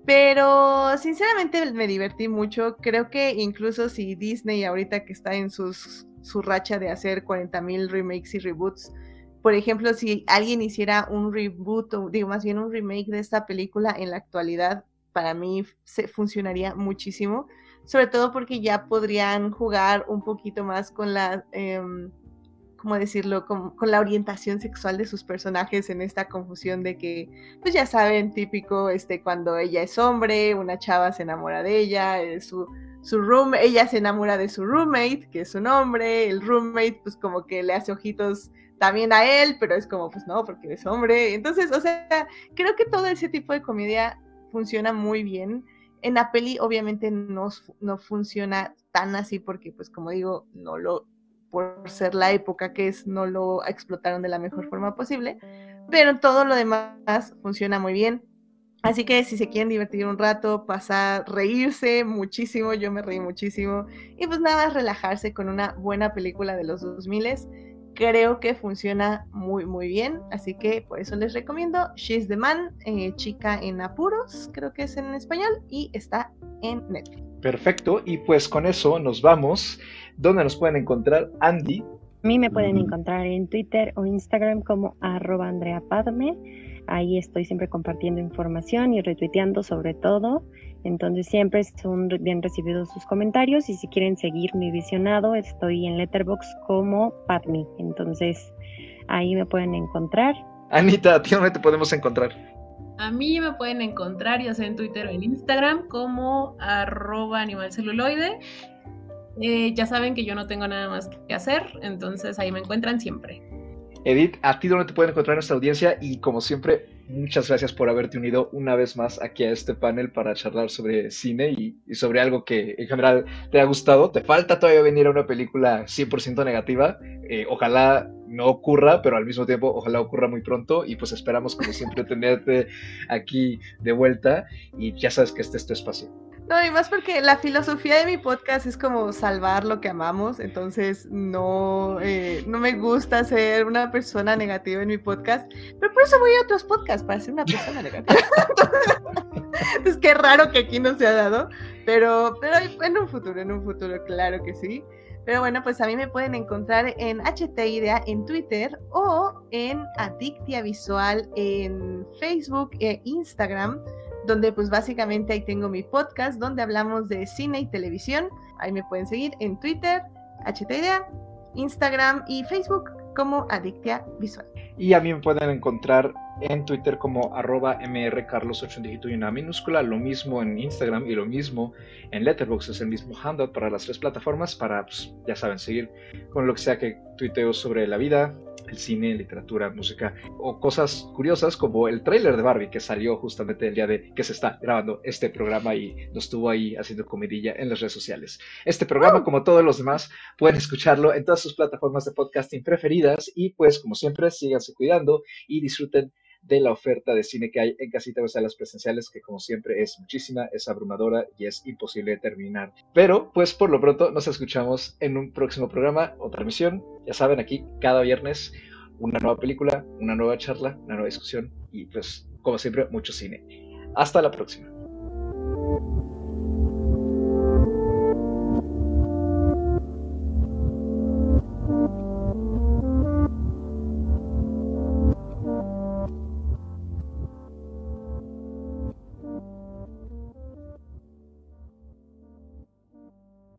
Pero sinceramente me divertí mucho. Creo que incluso si Disney ahorita que está en sus, su racha de hacer 40.000 remakes y reboots, por ejemplo, si alguien hiciera un reboot, o digo más bien un remake de esta película en la actualidad, para mí se funcionaría muchísimo sobre todo porque ya podrían jugar un poquito más con la, eh, ¿cómo decirlo?, con, la orientación sexual de sus personajes en esta confusión de que, pues ya saben, típico, este, cuando ella es hombre, una chava se enamora de ella, eh, su, su room, ella se enamora de su roommate, que es un hombre, el roommate, pues como que le hace ojitos también a él, pero es como, pues no, porque es hombre. Entonces, o sea, creo que todo ese tipo de comedia funciona muy bien en la peli obviamente no, no funciona tan así porque, pues como digo, no lo, por ser la época que es, no lo explotaron de la mejor forma posible, pero todo lo demás funciona muy bien. Así que si se quieren divertir un rato, pasar, reírse muchísimo, yo me reí muchísimo, y pues nada más relajarse con una buena película de los 2000 creo que funciona muy muy bien, así que por eso les recomiendo She's the Man, eh, Chica en Apuros, creo que es en español, y está en Netflix. Perfecto, y pues con eso nos vamos. ¿Dónde nos pueden encontrar, Andy? A mí me pueden encontrar en Twitter o Instagram como arroba Andrea Padme. Ahí estoy siempre compartiendo información y retuiteando sobre todo. Entonces siempre son bien recibidos sus comentarios y si quieren seguir mi visionado estoy en Letterbox como Padme. Entonces ahí me pueden encontrar. Anita, ¿a ti dónde te podemos encontrar? A mí me pueden encontrar ya sea en Twitter o en Instagram como arroba animalceluloide. Eh, ya saben que yo no tengo nada más que hacer, entonces ahí me encuentran siempre. Edith, ¿a ti dónde te pueden encontrar nuestra audiencia? Y como siempre, muchas gracias por haberte unido una vez más aquí a este panel para charlar sobre cine y, sobre algo que en general te ha gustado. Te falta todavía venir a una película 100% negativa. Eh, ojalá no ocurra, pero al mismo tiempo ojalá ocurra muy pronto y pues esperamos como siempre tenerte aquí de vuelta y ya sabes que este es tu espacio. No, y más porque la filosofía de mi podcast es como salvar lo que amamos, entonces no, eh, no me gusta ser una persona negativa en mi podcast, pero por eso voy a otros podcasts, para ser una persona negativa. <laughs> es que raro que aquí no se ha dado, pero, pero en un futuro, en un futuro, claro que sí. Pero bueno, pues a mí me pueden encontrar en HT Idea en Twitter o en Adictia Visual en Facebook e Instagram donde pues básicamente ahí tengo mi podcast donde hablamos de cine y televisión. Ahí me pueden seguir en Twitter, HTIDEA, Instagram y Facebook como Adictia Visual. Y a mí me pueden encontrar en Twitter como arroba mrcarlos8 dígito y una minúscula, lo mismo en Instagram y lo mismo en Letterboxd, es el mismo handout para las tres plataformas para, pues, ya saben, seguir con lo que sea que tuiteo sobre la vida, el cine, literatura, música o cosas curiosas como el tráiler de Barbie que salió justamente el día de que se está grabando este programa y nos estuvo ahí haciendo comidilla en las redes sociales. Este programa, como todos los demás, pueden escucharlo en todas sus plataformas de podcasting preferidas y pues como siempre, síganse cuidando y disfruten de la oferta de cine que hay en Casita de las presenciales, que como siempre es muchísima, es abrumadora y es imposible terminar. Pero, pues por lo pronto nos escuchamos en un próximo programa o transmisión. Ya saben, aquí cada viernes una nueva película, una nueva charla, una nueva discusión y pues como siempre mucho cine. Hasta la próxima.